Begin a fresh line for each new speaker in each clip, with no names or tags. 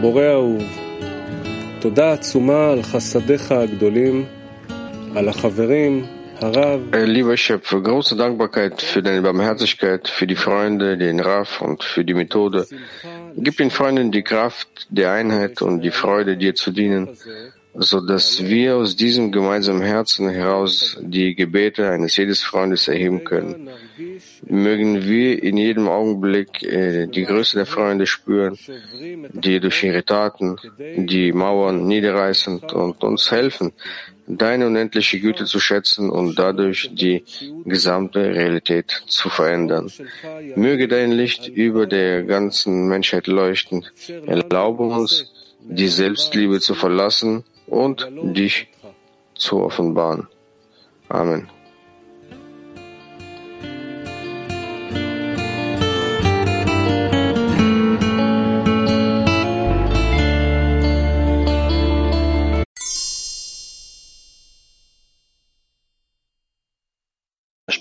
בורא אהוב, תודה עצומה על חסדיך הגדולים, על החברים,
Äh, lieber Schöpfer, große Dankbarkeit für deine Barmherzigkeit, für die Freunde, den Raff und für die Methode. Gib den Freunden die Kraft der Einheit und die Freude, dir zu dienen, so dass wir aus diesem gemeinsamen Herzen heraus die Gebete eines jedes Freundes erheben können. Mögen wir in jedem Augenblick äh, die Größe der Freunde spüren, die durch ihre Taten die Mauern niederreißen und uns helfen, deine unendliche Güte zu schätzen und dadurch die gesamte Realität zu verändern. Möge dein Licht über der ganzen Menschheit leuchten. Erlaube uns, die Selbstliebe zu verlassen und dich zu offenbaren. Amen.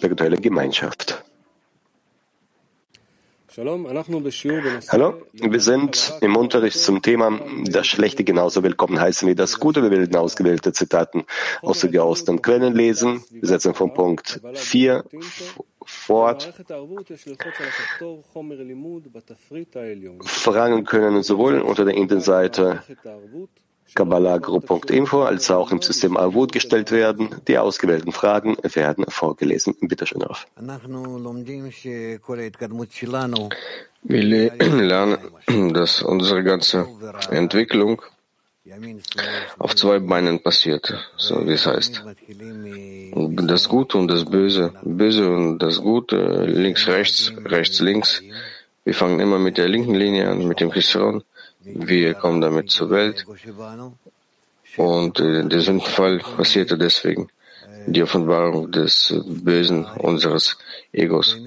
spirituelle Gemeinschaft. Hallo, wir sind im Unterricht zum Thema das Schlechte genauso willkommen heißen wie das Gute. Wir werden ausgewählte Zitaten aus den Quellen lesen. Wir setzen vom Punkt 4 fort. Fragen können sowohl unter der Internetseite Kabbalah-Group.info als auch im System Avud gestellt werden. Die ausgewählten Fragen werden vorgelesen. Bitte schön auf.
Wir lernen, dass unsere ganze Entwicklung auf zwei Beinen passiert, so wie es heißt. Das Gute und das Böse, Böse und das Gute, links, rechts, rechts, links. Wir fangen immer mit der linken Linie an, mit dem Chisron. Wir kommen damit zur Welt. Und äh, der Sündenfall passierte deswegen. Die Offenbarung des Bösen unseres Egos.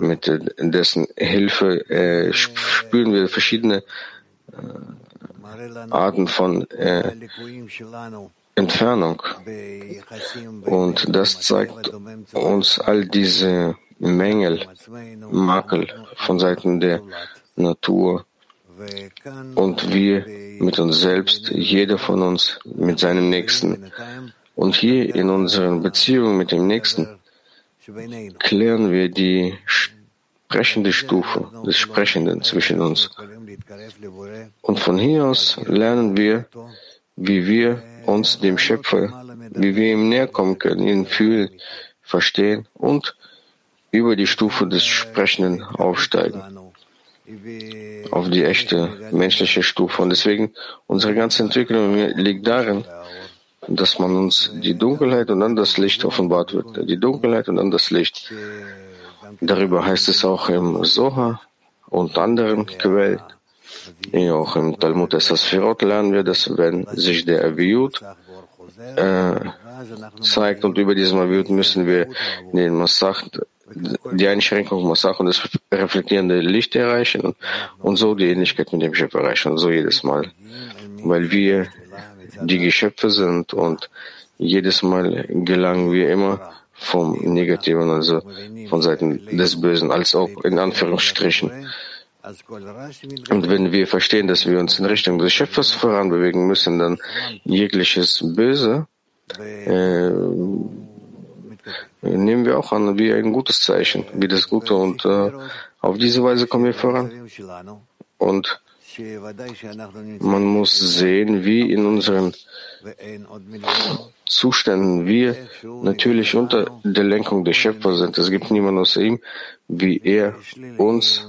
Mit äh, dessen Hilfe äh, spüren wir verschiedene äh, Arten von äh, Entfernung. Und das zeigt uns all diese Mängel, Makel von Seiten der Natur, und wir mit uns selbst, jeder von uns mit seinem Nächsten. Und hier in unseren Beziehungen mit dem Nächsten klären wir die sprechende Stufe des Sprechenden zwischen uns. Und von hier aus lernen wir, wie wir uns dem Schöpfer, wie wir ihm näher kommen können, ihn fühlen, verstehen und über die Stufe des Sprechenden aufsteigen auf die echte menschliche Stufe. Und deswegen, unsere ganze Entwicklung liegt darin, dass man uns die Dunkelheit und dann das Licht offenbart wird. Die Dunkelheit und dann das Licht. Darüber heißt es auch im Soha und anderen Quellen. Auch im Talmud Esasphirot lernen wir, dass wenn sich der Aviut äh, zeigt und über diesen Aviut müssen wir den Massach die Einschränkung Massach und das reflektierende Licht erreichen und so die Ähnlichkeit mit dem Schöpfer erreichen so jedes Mal. Weil wir die Geschöpfe sind und jedes Mal gelangen wir immer vom Negativen, also von Seiten des Bösen, als auch in Anführungsstrichen. Und wenn wir verstehen, dass wir uns in Richtung des Schöpfers voranbewegen müssen, dann jegliches Böse äh, nehmen wir auch an wie ein gutes Zeichen, wie das Gute. Und äh, auf diese Weise kommen wir voran. Und man muss sehen, wie in unseren Zuständen wir natürlich unter der Lenkung des Schöpfers sind. Es gibt niemanden außer ihm, wie er uns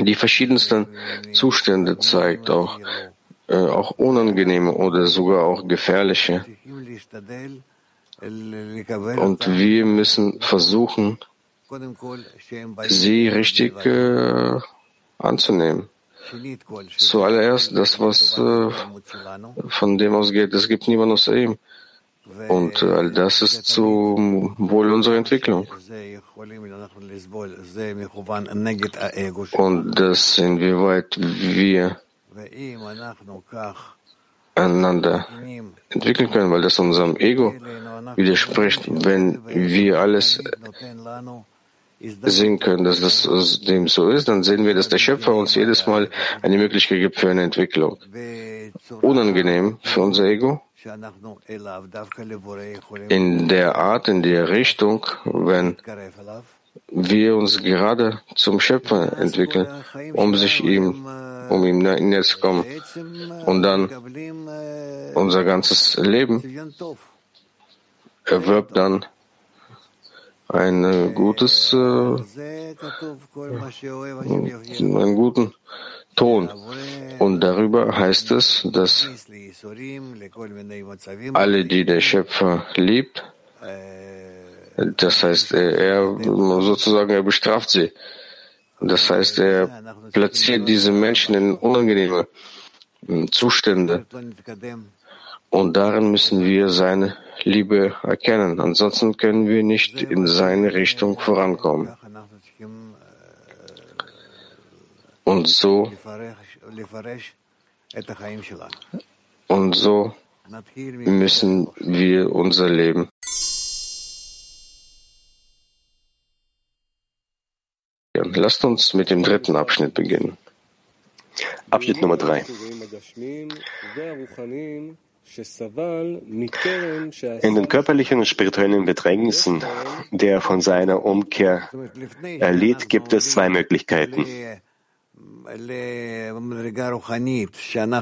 die verschiedensten Zustände zeigt, auch, äh, auch unangenehme oder sogar auch gefährliche. Und wir müssen versuchen, sie richtig äh, anzunehmen. Zuallererst das, was äh, von dem ausgeht, es gibt niemanden außer ihm. Und äh, all das ist zum Wohl unserer Entwicklung. Und das, inwieweit wir einander entwickeln können, weil das unserem Ego widerspricht, wenn wir alles sehen können, dass das dem so ist, dann sehen wir, dass der Schöpfer uns jedes Mal eine Möglichkeit gibt für eine Entwicklung. Unangenehm für unser Ego. In der Art, in der Richtung, wenn wir uns gerade zum Schöpfer entwickeln, um sich ihm, um ihm näher zu kommen. Und dann unser ganzes Leben erwirbt dann ein äh, gutes, äh, einen guten Ton. Und darüber heißt es, dass alle, die der Schöpfer liebt, das heißt, er sozusagen, er bestraft sie. Das heißt, er platziert diese Menschen in unangenehme hm, Zustände. Und darin müssen wir seine Liebe erkennen. Ansonsten können wir nicht in seine Richtung vorankommen. Und so, und so müssen wir unser Leben Lasst uns mit dem dritten Abschnitt beginnen.
Abschnitt Nummer drei. In den körperlichen und spirituellen Bedrängnissen, der von seiner Umkehr erlitt, gibt es zwei Möglichkeiten.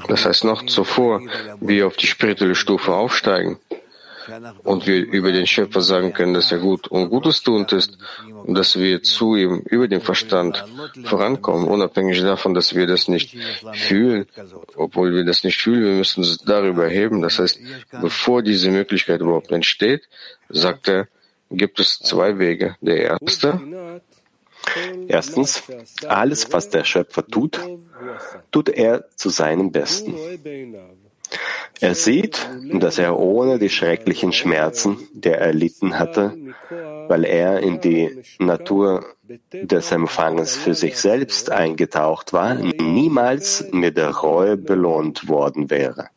Das heißt, noch zuvor wir auf die spirituelle Stufe aufsteigen, und wir über den Schöpfer sagen können, dass er gut und Gutes tuend ist und dass wir zu ihm über den Verstand vorankommen, unabhängig davon, dass wir das nicht fühlen, obwohl wir das nicht fühlen, wir müssen uns darüber heben. Das heißt, bevor diese Möglichkeit überhaupt entsteht, sagt er, gibt es zwei Wege. Der erste,
Erstens, alles, was der Schöpfer tut, tut er zu seinem Besten. Er sieht, dass er ohne die schrecklichen Schmerzen, die er erlitten hatte, weil er in die Natur des Empfangens für sich selbst eingetaucht war, niemals mit der Reue belohnt worden wäre.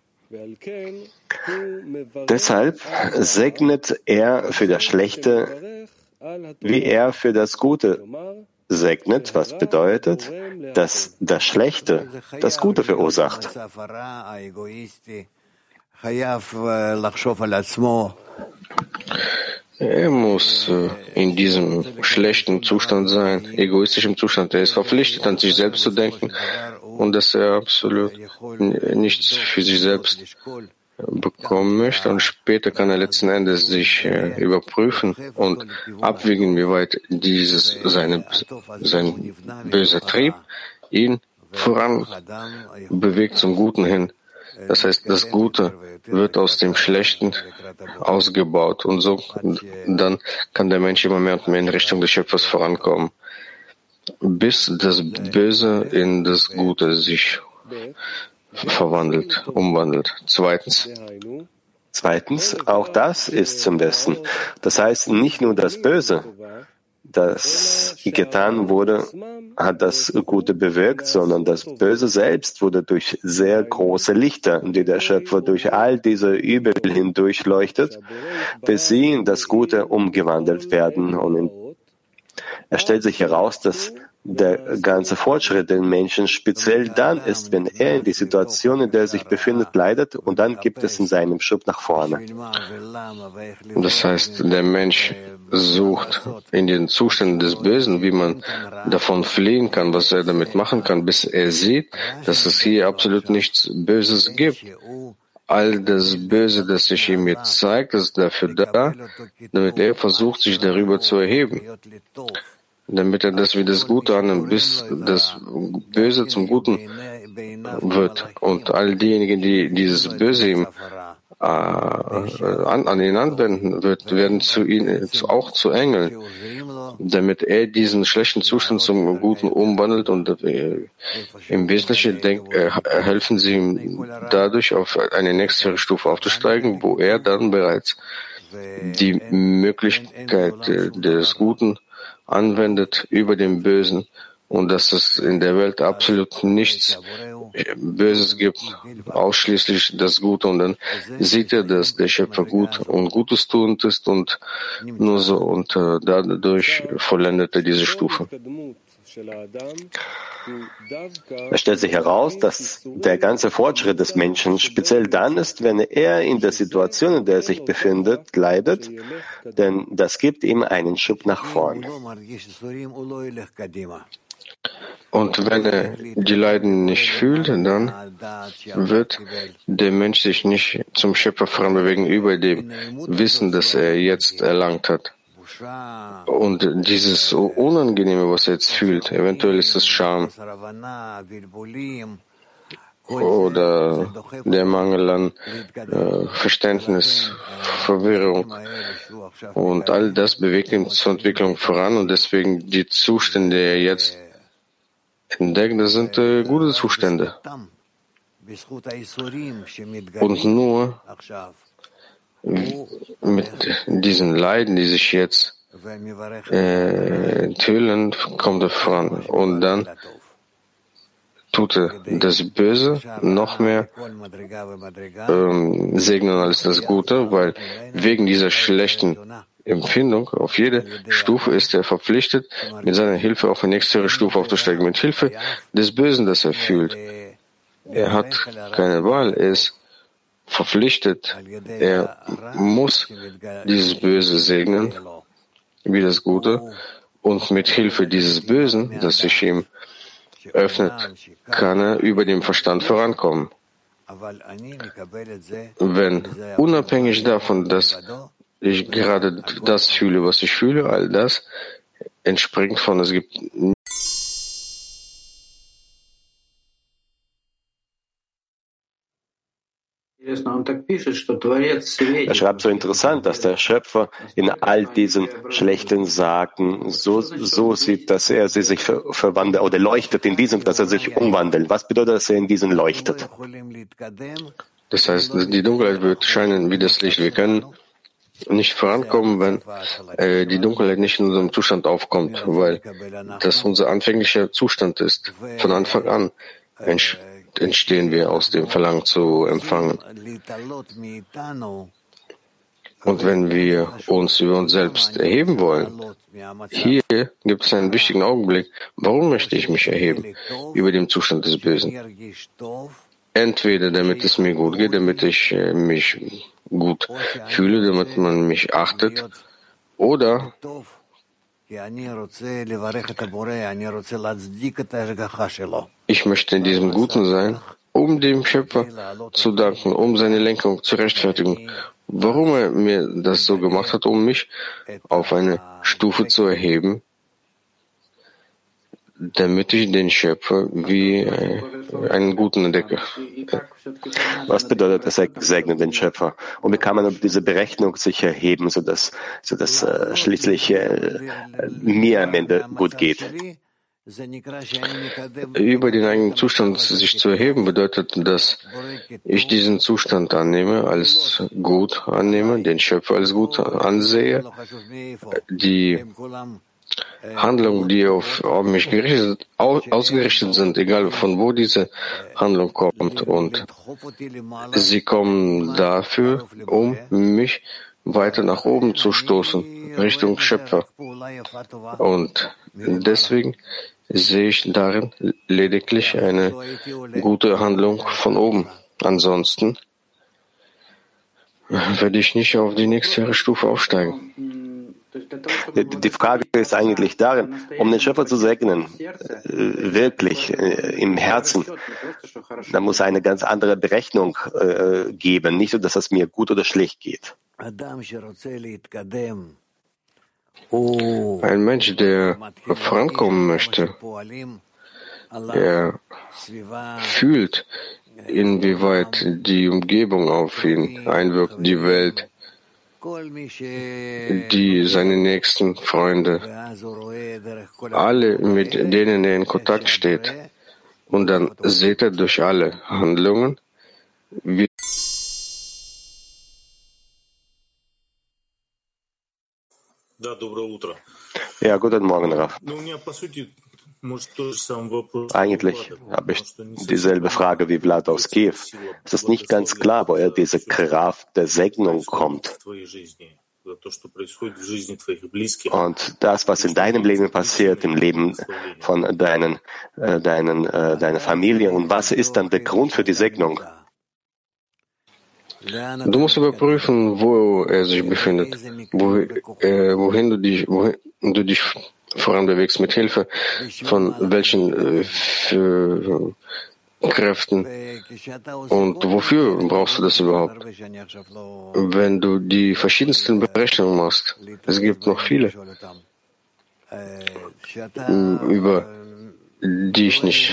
Deshalb segnet er für das Schlechte, wie er für das Gute segnet, was bedeutet, dass das Schlechte das Gute verursacht.
Er muss äh, in diesem schlechten Zustand sein, egoistischem Zustand. Er ist verpflichtet, an sich selbst zu denken und dass er absolut nichts für sich selbst bekommen möchte und später kann er letzten Endes sich äh, überprüfen und abwägen, wie weit dieses seine, sein böser Trieb ihn voran bewegt zum Guten hin. Das heißt, das Gute wird aus dem Schlechten ausgebaut und so dann kann der Mensch immer mehr und mehr in Richtung des Schöpfers vorankommen, bis das Böse in das Gute sich verwandelt, umwandelt. Zweitens.
Zweitens, auch das ist zum Besten. Das heißt, nicht nur das Böse, das getan wurde, hat das Gute bewirkt, sondern das Böse selbst wurde durch sehr große Lichter, die der Schöpfer durch all diese Übel hindurch leuchtet, bis sie in das Gute umgewandelt werden. Und es stellt sich heraus, dass der ganze Fortschritt den Menschen speziell dann ist, wenn er in die Situation, in der er sich befindet, leidet und dann gibt es in seinem Schub nach vorne.
Das heißt, der Mensch sucht in den Zuständen des Bösen, wie man davon fliehen kann, was er damit machen kann, bis er sieht, dass es hier absolut nichts Böses gibt. All das Böse, das sich ihm jetzt zeigt, ist dafür da, damit er versucht, sich darüber zu erheben damit er das wie das Gute annimmt, bis das Böse zum Guten wird. Und all diejenigen, die dieses Böse ihm äh, an, an ihn anwenden wird, werden zu ihm auch zu Engeln, damit er diesen schlechten Zustand zum Guten umwandelt und äh, im Wesentlichen denk, äh, helfen sie ihm dadurch auf eine nächste Stufe aufzusteigen, wo er dann bereits die Möglichkeit des Guten anwendet über den Bösen und dass es in der Welt absolut nichts Böses gibt, ausschließlich das Gute und dann sieht er, dass der Schöpfer gut und Gutes tuend ist und nur so und äh, dadurch vollendet er diese Stufe.
Es stellt sich heraus, dass der ganze Fortschritt des Menschen speziell dann ist, wenn er in der Situation, in der er sich befindet, leidet, denn das gibt ihm einen Schub nach vorn.
Und wenn er die Leiden nicht fühlt, dann wird der Mensch sich nicht zum Schöpfer voranbewegen über dem Wissen, das er jetzt erlangt hat. Und dieses Unangenehme, was er jetzt fühlt, eventuell ist es Scham oder der Mangel an äh, Verständnis, Verwirrung. Und all das bewegt ihn zur Entwicklung voran und deswegen die Zustände, die er jetzt entdeckt, das sind äh, gute Zustände. Und nur mit diesen Leiden, die sich jetzt äh, enthüllen, kommt er voran. Und dann tut er das Böse noch mehr ähm, segnen als das Gute, weil wegen dieser schlechten Empfindung auf jede Stufe ist er verpflichtet, mit seiner Hilfe auf eine nächste Stufe aufzusteigen, mit Hilfe des Bösen, das er fühlt. Er hat keine Wahl, er ist verpflichtet. Er muss dieses Böse segnen, wie das Gute, und mit Hilfe dieses Bösen, das sich ihm öffnet, kann er über den Verstand vorankommen. Wenn unabhängig davon, dass ich gerade das fühle, was ich fühle, all das entspringt von, es gibt
Er schreibt so interessant, dass der Schöpfer in all diesen schlechten Sagen so, so sieht, dass er sie sich verwandelt oder leuchtet in diesem, dass er sich umwandelt. Was bedeutet, dass er in diesen leuchtet?
Das heißt, die Dunkelheit wird scheinen wie das Licht. Wir können nicht vorankommen, wenn äh, die Dunkelheit nicht in unserem Zustand aufkommt, weil das unser anfänglicher Zustand ist, von Anfang an entstehen wir aus dem Verlangen zu empfangen. Und wenn wir uns über uns selbst erheben wollen, hier gibt es einen wichtigen Augenblick. Warum möchte ich mich erheben über den Zustand des Bösen? Entweder damit es mir gut geht, damit ich äh, mich gut fühle, damit man mich achtet, oder ich möchte in diesem Guten sein, um dem Schöpfer zu danken, um seine Lenkung zu rechtfertigen, warum er mir das so gemacht hat, um mich auf eine Stufe zu erheben, damit ich den Schöpfer wie einen guten entdecke.
Was bedeutet das Segnen den Schöpfer? Und wie kann man diese Berechnung sich erheben, sodass, sodass äh, schließlich äh, mir am Ende gut geht?
Über den eigenen Zustand sich zu erheben bedeutet, dass ich diesen Zustand annehme, als gut annehme, den Schöpfer als gut ansehe, die Handlungen, die auf, auf mich gerichtet, ausgerichtet sind, egal von wo diese Handlung kommt. Und sie kommen dafür, um mich weiter nach oben zu stoßen, Richtung Schöpfer. Und deswegen sehe ich darin lediglich eine gute Handlung von oben. Ansonsten werde ich nicht auf die nächste Stufe aufsteigen.
Die Frage ist eigentlich darin, um den Schöpfer zu segnen, äh, wirklich äh, im Herzen, da muss eine ganz andere Berechnung äh, geben, nicht so, dass es mir gut oder schlecht geht.
Ein Mensch, der vorankommen möchte, er fühlt, inwieweit die Umgebung auf ihn einwirkt, die Welt, die seine nächsten Freunde, alle, mit denen er in Kontakt steht. Und dann seht er durch alle Handlungen, wie
Ja, guten Morgen, Raf. Eigentlich habe ich dieselbe Frage wie Vlad aus Kiew. Es ist nicht ganz klar, woher diese Kraft der Segnung kommt. Und das, was in deinem Leben passiert, im Leben von deinen, äh, deinen, äh, deiner Familie, und was ist dann der Grund für die Segnung?
Du musst überprüfen, wo er sich befindet, äh, wohin, du dich, wohin du dich voranbewegst, mit Hilfe von welchen äh, Kräften und wofür brauchst du das überhaupt? Wenn du die verschiedensten Berechnungen machst, es gibt noch viele, über die ich nicht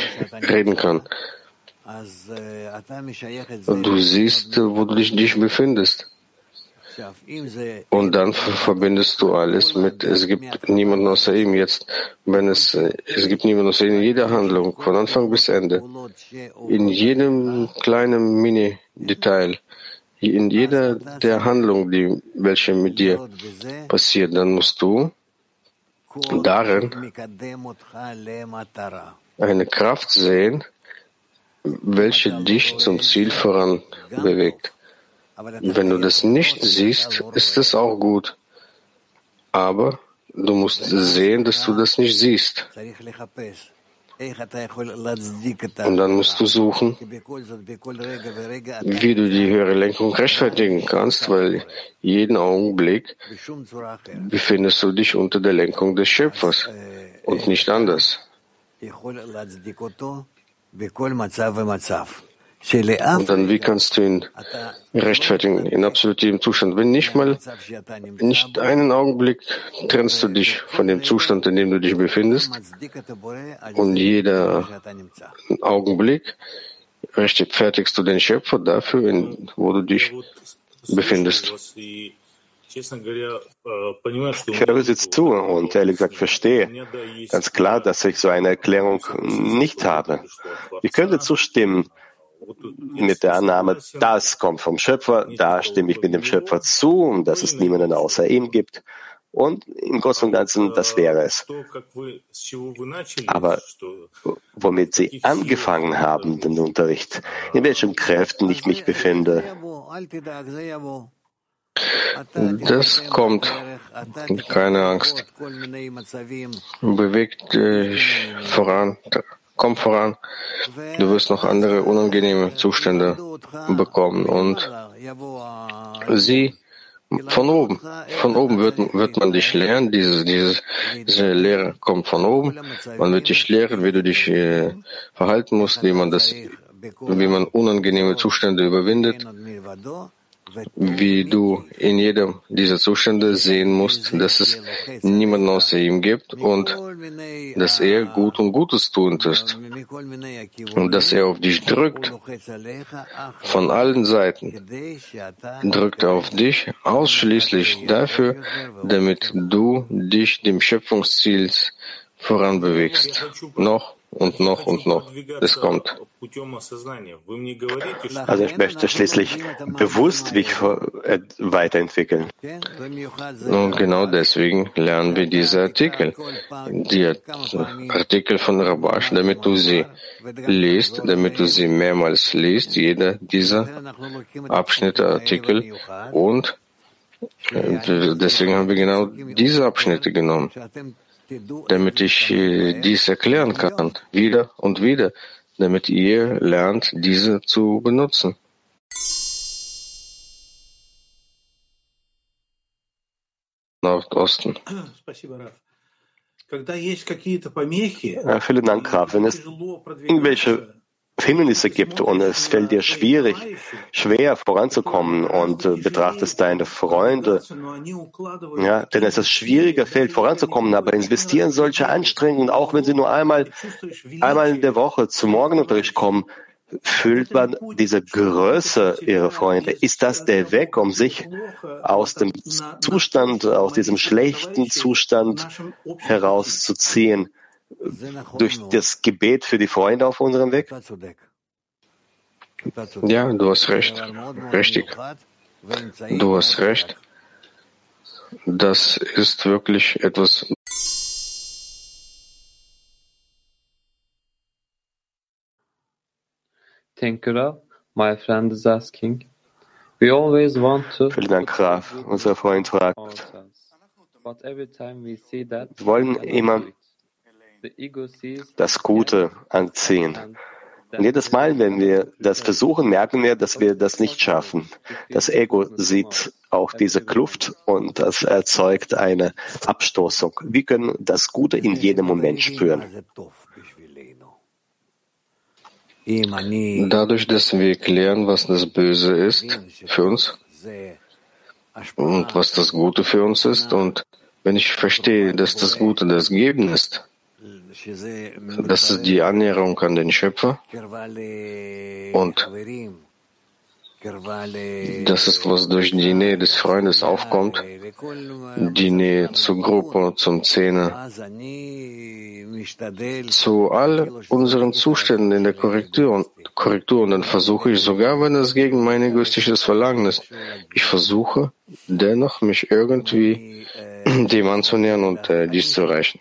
reden kann. Du siehst, wo du dich, dich befindest. Und dann verbindest du alles mit, es gibt niemanden außer ihm. Jetzt, wenn es, es gibt niemanden außer ihm in jeder Handlung, von Anfang bis Ende, in jedem kleinen Mini-Detail, in jeder der Handlungen, die, welche mit dir passiert, dann musst du darin eine Kraft sehen, welche dich zum Ziel voran bewegt. Wenn du das nicht siehst, ist es auch gut. Aber du musst sehen, dass du das nicht siehst. Und dann musst du suchen, wie du die höhere Lenkung rechtfertigen kannst, weil jeden Augenblick befindest du dich unter der Lenkung des Schöpfers und nicht anders. Und dann, wie kannst du ihn rechtfertigen in absolutem Zustand? Wenn nicht mal, nicht einen Augenblick trennst du dich von dem Zustand, in dem du dich befindest. Und jeder Augenblick rechtfertigst du den Schöpfer dafür, in, wo du dich befindest.
Ich höre jetzt zu und ehrlich gesagt verstehe ganz klar, dass ich so eine Erklärung nicht habe. Ich könnte zustimmen, mit der Annahme, das kommt vom Schöpfer, da stimme ich mit dem Schöpfer zu und dass es niemanden außer ihm gibt. Und im Großen und Ganzen, das wäre es. Aber womit Sie angefangen haben, den Unterricht, in welchen Kräften ich mich befinde,
das kommt. Keine Angst. Bewegt dich voran. Komm voran. Du wirst noch andere unangenehme Zustände bekommen und sie von oben. Von oben wird, wird man dich lehren. Diese, diese, diese Lehre kommt von oben. Man wird dich lehren, wie du dich äh, verhalten musst, wie man das, wie man unangenehme Zustände überwindet wie du in jedem dieser Zustände sehen musst, dass es niemanden außer ihm gibt und dass er gut und Gutes tun ist und dass er auf dich drückt von allen Seiten, drückt auf dich ausschließlich dafür, damit du dich dem Schöpfungsziel voranbewegst. Noch und noch und noch. Es kommt.
Also ich möchte schließlich bewusst mich äh, weiterentwickeln.
Und genau deswegen lernen wir diese Artikel, die Artikel von Rabash, damit du sie liest, damit du sie mehrmals liest, jeder dieser Abschnitte, Artikel. Und äh, deswegen haben wir genau diese Abschnitte genommen damit ich äh, dies erklären kann, wieder und wieder, damit ihr lernt, diese zu benutzen. Nordosten.
Vielen Dank, Graf. Wenn es irgendwelche Hindernisse gibt und es fällt dir schwierig, schwer voranzukommen und äh, betrachtest deine Freunde, ja, denn es ist schwieriger fällt voranzukommen, aber investieren solche Anstrengungen, auch wenn sie nur einmal, einmal in der Woche zum Morgenunterricht kommen, fühlt man diese Größe ihrer Freunde. Ist das der Weg, um sich aus dem Zustand, aus diesem schlechten Zustand herauszuziehen? durch das Gebet für die Freunde auf unserem Weg?
Ja, du hast recht. Richtig. Du hast recht. Das ist wirklich etwas
Thank you, Rav. My friend is asking. We always want to.
Vielen Dank, Rav. Unser Freund fragt. Wir wollen immer das Gute anziehen. Und jedes Mal, wenn wir das versuchen, merken wir, dass wir das nicht schaffen. Das Ego sieht auch diese Kluft und das erzeugt eine Abstoßung. Wir können das Gute in jedem Moment spüren.
Dadurch, dass wir klären, was das Böse ist für uns und was das Gute für uns ist, und wenn ich verstehe, dass das Gute das Geben ist, das ist die Annäherung an den Schöpfer und das ist, was durch die Nähe des Freundes aufkommt, die Nähe zur Gruppe, zum Zehner, zu all unseren Zuständen in der Korrektur, Korrektur. Und dann versuche ich sogar, wenn es gegen mein egoistisches Verlangen ist, ich versuche dennoch, mich irgendwie dem anzunähern und äh, dies zu erreichen.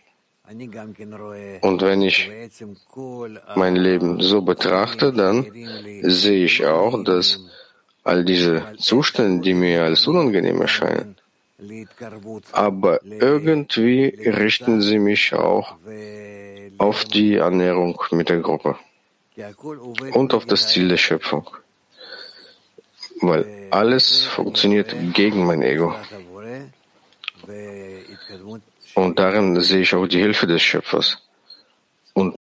Und wenn ich mein Leben so betrachte, dann sehe ich auch, dass all diese Zustände, die mir als unangenehm erscheinen, aber irgendwie richten sie mich auch auf die Annäherung mit der Gruppe und auf das Ziel der Schöpfung, weil alles funktioniert gegen mein Ego. Und darin sehe ich auch die Hilfe des Schöpfers. Und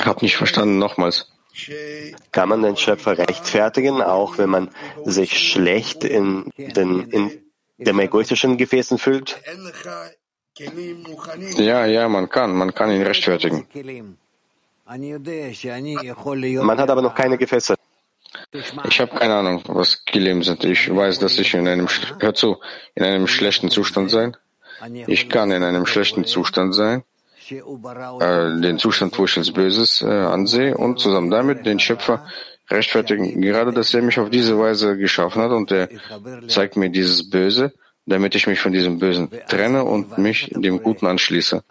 hab nicht verstanden, nochmals.
Kann man den Schöpfer rechtfertigen, auch wenn man sich schlecht in den in dem egoistischen Gefäßen fühlt?
Ja, ja, man kann, man kann ihn rechtfertigen.
Man hat aber noch keine Gefäße.
Ich habe keine Ahnung, was Kilim sind. Ich weiß, dass ich in einem, hör zu, in einem schlechten Zustand sein. Ich kann in einem schlechten Zustand sein, äh, den Zustand, wo ich als Böses äh, ansehe und zusammen damit den Schöpfer rechtfertigen. Gerade, dass er mich auf diese Weise geschaffen hat und er zeigt mir dieses Böse, damit ich mich von diesem Bösen trenne und mich dem Guten anschließe.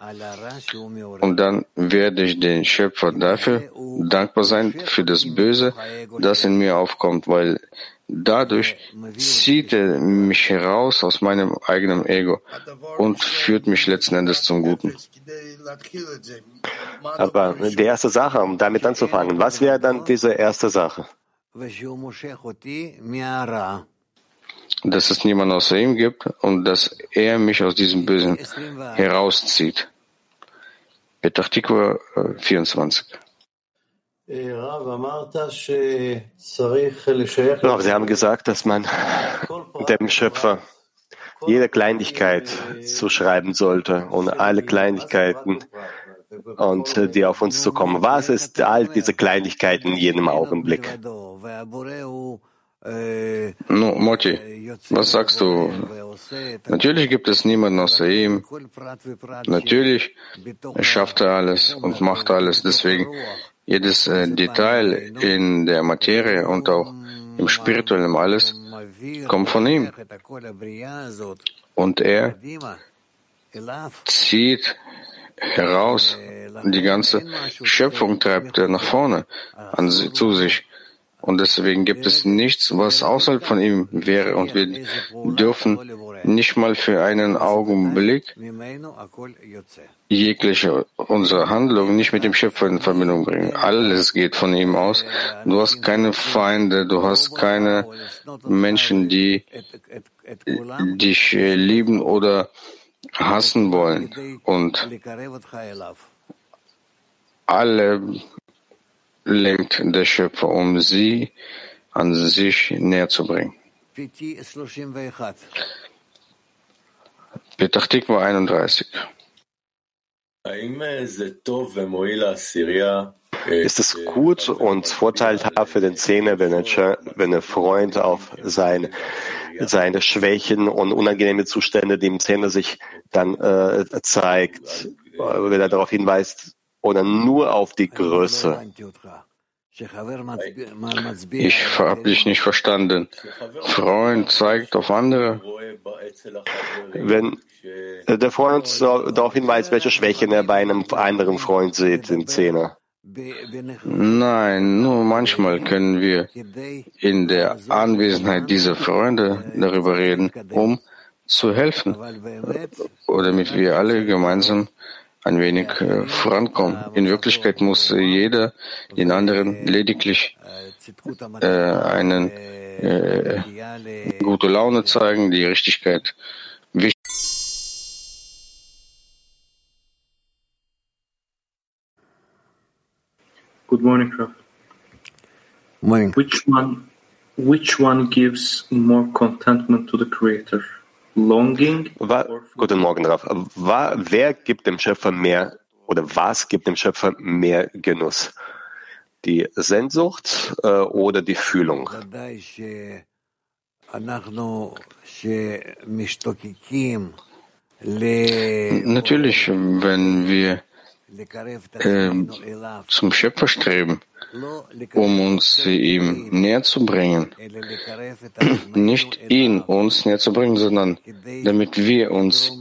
Und dann werde ich den Schöpfer dafür dankbar sein für das Böse, das in mir aufkommt, weil dadurch zieht er mich heraus aus meinem eigenen Ego und führt mich letzten Endes zum Guten.
Aber die erste Sache, um damit anzufangen, was wäre dann diese erste Sache?
Dass es niemand außer ihm gibt und dass er mich aus diesem Bösen herauszieht. Petach Tikva 24.
Sie haben gesagt, dass man dem Schöpfer jede Kleinigkeit zuschreiben sollte und alle Kleinigkeiten und die auf uns zukommen. Was ist all diese Kleinigkeiten in jedem Augenblick?
No, Moti, was sagst du? Natürlich gibt es niemanden außer ihm. Natürlich schafft er alles und macht alles. Deswegen jedes äh, Detail in der Materie und auch im spirituellen alles kommt von ihm. Und er zieht heraus, die ganze Schöpfung treibt er nach vorne an, zu sich. Und deswegen gibt es nichts, was außerhalb von ihm wäre. Und wir dürfen nicht mal für einen Augenblick jegliche unsere Handlung nicht mit dem Schöpfer in Verbindung bringen. Alles geht von ihm aus. Du hast keine Feinde, du hast keine Menschen, die dich lieben oder hassen wollen. Und alle lenkt der Schöpfer, um sie an sich näher zu bringen. Petach Tikva 31.
Ist es gut und vorteilhaft für den Zehnermanager, wenn ein Freund auf sein, seine Schwächen und unangenehme Zustände dem Zehner sich dann äh, zeigt, wenn er darauf hinweist, oder nur auf die Größe?
Ich habe dich nicht verstanden. Freund zeigt auf andere.
Wenn der Freund uns darauf hinweist, welche Schwächen er bei einem anderen Freund sieht im Zehner.
Nein, nur manchmal können wir in der Anwesenheit dieser Freunde darüber reden, um zu helfen oder damit wir alle gemeinsam ein wenig äh, vorankommen. In Wirklichkeit muss jeder den anderen lediglich äh, einen äh, gute Laune zeigen, die Richtigkeit
Good morning, Raf.
Morning.
Which one, which one gives more contentment to the Creator? Longing?
War, guten Morgen, Raf. War, wer gibt dem Schöpfer mehr oder was gibt dem Schöpfer mehr Genuss? Die Sehnsucht äh, oder die Fühlung?
Natürlich, wenn wir äh, zum Schöpfer streben, um uns ihm näher zu bringen. Nicht ihn uns näher zu bringen, sondern damit wir uns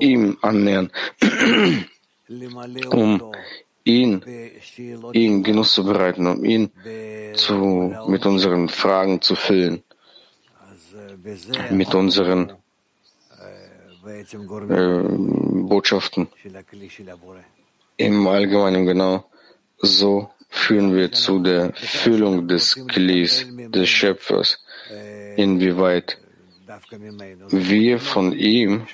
ihm annähern, um ihn, ihm Genuss zu bereiten, um ihn zu, mit unseren Fragen zu füllen, mit unseren äh, Botschaften. Im Allgemeinen genau so führen wir zu der Füllung des Klis, des Schöpfers, inwieweit wir von ihm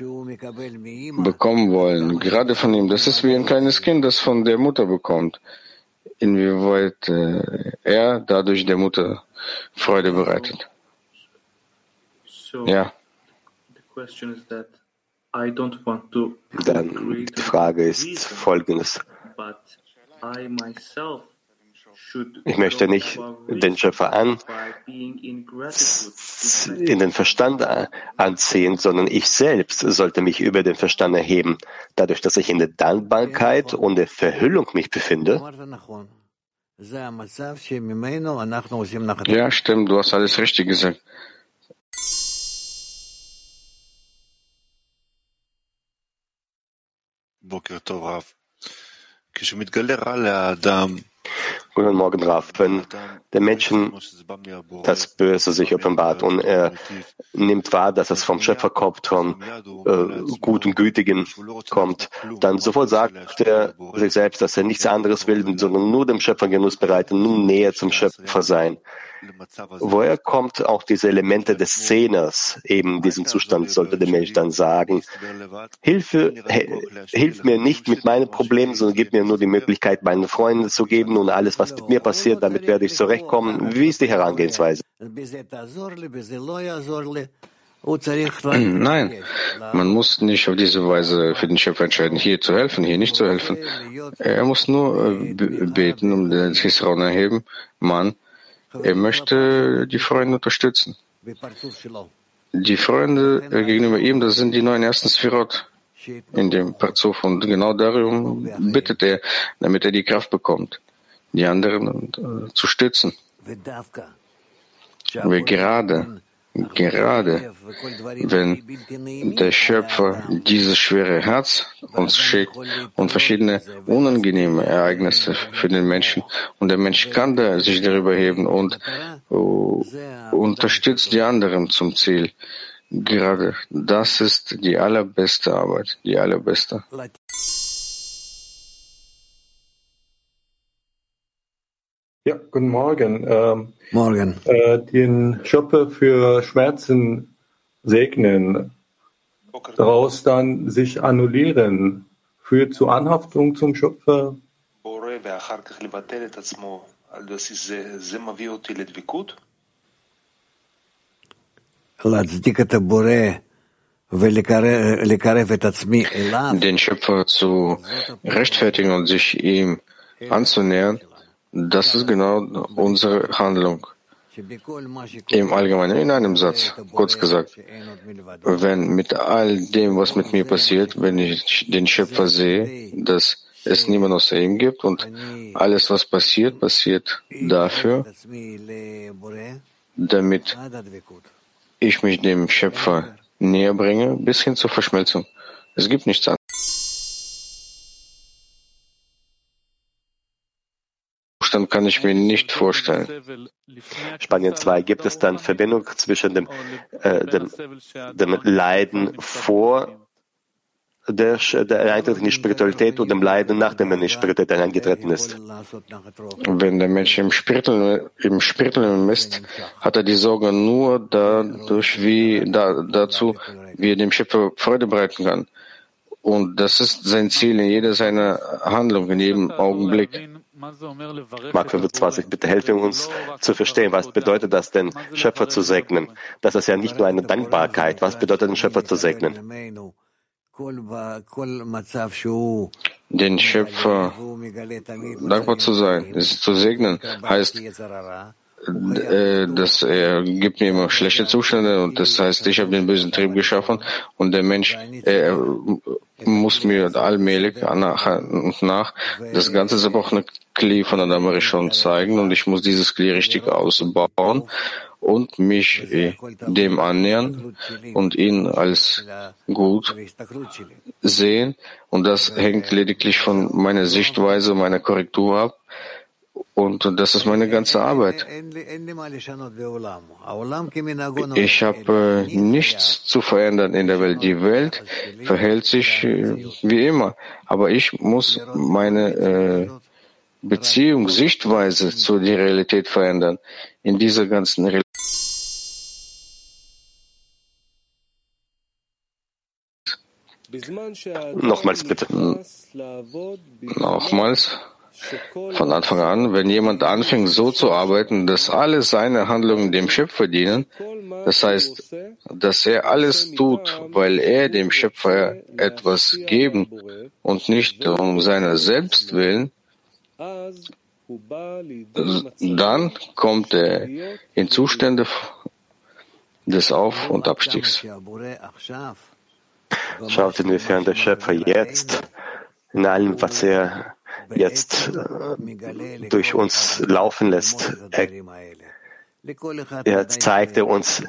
bekommen wollen, gerade von ihm. Das ist wie ein kleines Kind, das von der Mutter bekommt, inwieweit äh, er dadurch der Mutter Freude bereitet. Ja.
Dann die Frage ist folgendes. Ich möchte nicht den Schöpfer an, in den Verstand anziehen, sondern ich selbst sollte mich über den Verstand erheben. Dadurch, dass ich in der Dankbarkeit und der Verhüllung mich befinde,
ja, stimmt, du hast alles richtig gesagt.
Guten Morgen, Raf. Wenn der Menschen das Böse sich offenbart und er nimmt wahr, dass es vom Schöpfer kommt, vom äh, Guten, Gütigen kommt, dann sofort sagt er sich selbst, dass er nichts anderes will, sondern nur dem Schöpfer Genuss bereiten, nur näher zum Schöpfer sein. Woher kommt auch diese Elemente des Zehners? Eben diesen Zustand sollte der Mensch dann sagen, Hilfe, hilf mir nicht mit meinen Problemen, sondern gib mir nur die Möglichkeit, meinen Freunden zu geben und alles, was mit mir passiert, damit werde ich zurechtkommen. Wie ist die Herangehensweise?
Nein, man muss nicht auf diese Weise für den Schöpfer entscheiden, hier zu helfen, hier nicht zu helfen. Er muss nur äh, beten, um den Hisraun erheben. Man, er möchte die Freunde unterstützen. Die Freunde äh, gegenüber ihm, das sind die neuen ersten Sphirot in dem Parzuf. Und genau darum bittet er, damit er die Kraft bekommt, die anderen äh, zu stützen. Wir gerade Gerade wenn der Schöpfer dieses schwere Herz uns schickt und verschiedene unangenehme Ereignisse für den Menschen und der Mensch kann da sich darüber heben und uh, unterstützt die anderen zum Ziel. Gerade das ist die allerbeste Arbeit, die allerbeste.
Ja, guten Morgen. Ähm,
Morgen.
Äh, den Schöpfer für Schmerzen segnen, daraus dann sich annullieren, führt zur Anhaftung zum Schöpfer.
Den Schöpfer zu rechtfertigen und sich ihm anzunähern, das ist genau unsere Handlung. Im Allgemeinen, in einem Satz, kurz gesagt, wenn mit all dem, was mit mir passiert, wenn ich den Schöpfer sehe, dass es niemand außer ihm gibt und alles, was passiert, passiert dafür, damit ich mich dem Schöpfer näher bringe, bis hin zur Verschmelzung. Es gibt nichts anderes. Kann ich mir nicht vorstellen.
Spanien 2. Gibt es dann Verbindung zwischen dem, äh, dem, dem Leiden vor der, der Eintritt in die Spiritualität und dem Leiden, nachdem er in die Spiritualität eingetreten ist.
Wenn der Mensch im Spirituellen, im Spirituellen ist, hat er die Sorge nur dadurch, wie, da, dazu, wie er dem Schöpfer Freude bereiten kann. Und das ist sein Ziel in jeder seiner Handlungen, in jedem Augenblick.
Mark 25, bitte helfe uns zu verstehen, was bedeutet das denn, Schöpfer zu segnen? Das ist ja nicht nur eine Dankbarkeit. Was bedeutet den Schöpfer zu segnen?
Den Schöpfer dankbar zu sein, es zu segnen, heißt, äh, dass er gibt mir immer schlechte Zustände und das heißt, ich habe den bösen Trieb geschaffen und der Mensch äh, muss mir allmählich nach und nach das ganze zerbrochene Kli von Adam Rishon zeigen und ich muss dieses Kli richtig ausbauen und mich äh, dem annähern und ihn als gut sehen. Und das hängt lediglich von meiner Sichtweise, meiner Korrektur ab. Und das ist meine ganze Arbeit. Ich habe äh, nichts zu verändern in der Welt. Die Welt verhält sich äh, wie immer. Aber ich muss meine äh, Beziehung, Sichtweise zu der Realität verändern. In dieser ganzen Realität.
Nochmals bitte.
Nochmals. Von Anfang an, wenn jemand anfängt so zu arbeiten, dass alle seine Handlungen dem Schöpfer dienen, das heißt, dass er alles tut, weil er dem Schöpfer etwas geben und nicht um seiner selbst willen, dann kommt er in Zustände des Auf- und Abstiegs.
Schaut, inwiefern der Schöpfer jetzt in allem, was er jetzt äh, durch uns laufen lässt, er, er zeigte uns,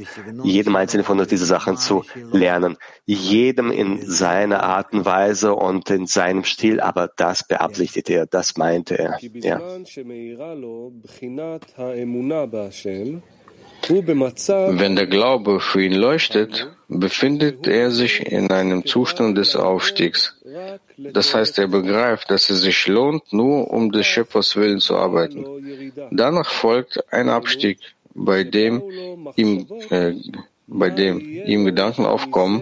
jedem Einzelnen von uns diese Sachen zu lernen. Jedem in seiner Art und Weise und in seinem Stil, aber das beabsichtigte er, das meinte er. Ja.
Wenn der Glaube für ihn leuchtet, befindet er sich in einem Zustand des Aufstiegs. Das heißt, er begreift, dass es sich lohnt, nur um des Schöpfers Willen zu arbeiten. Danach folgt ein Abstieg, bei dem ihm, äh, bei dem ihm Gedanken aufkommen,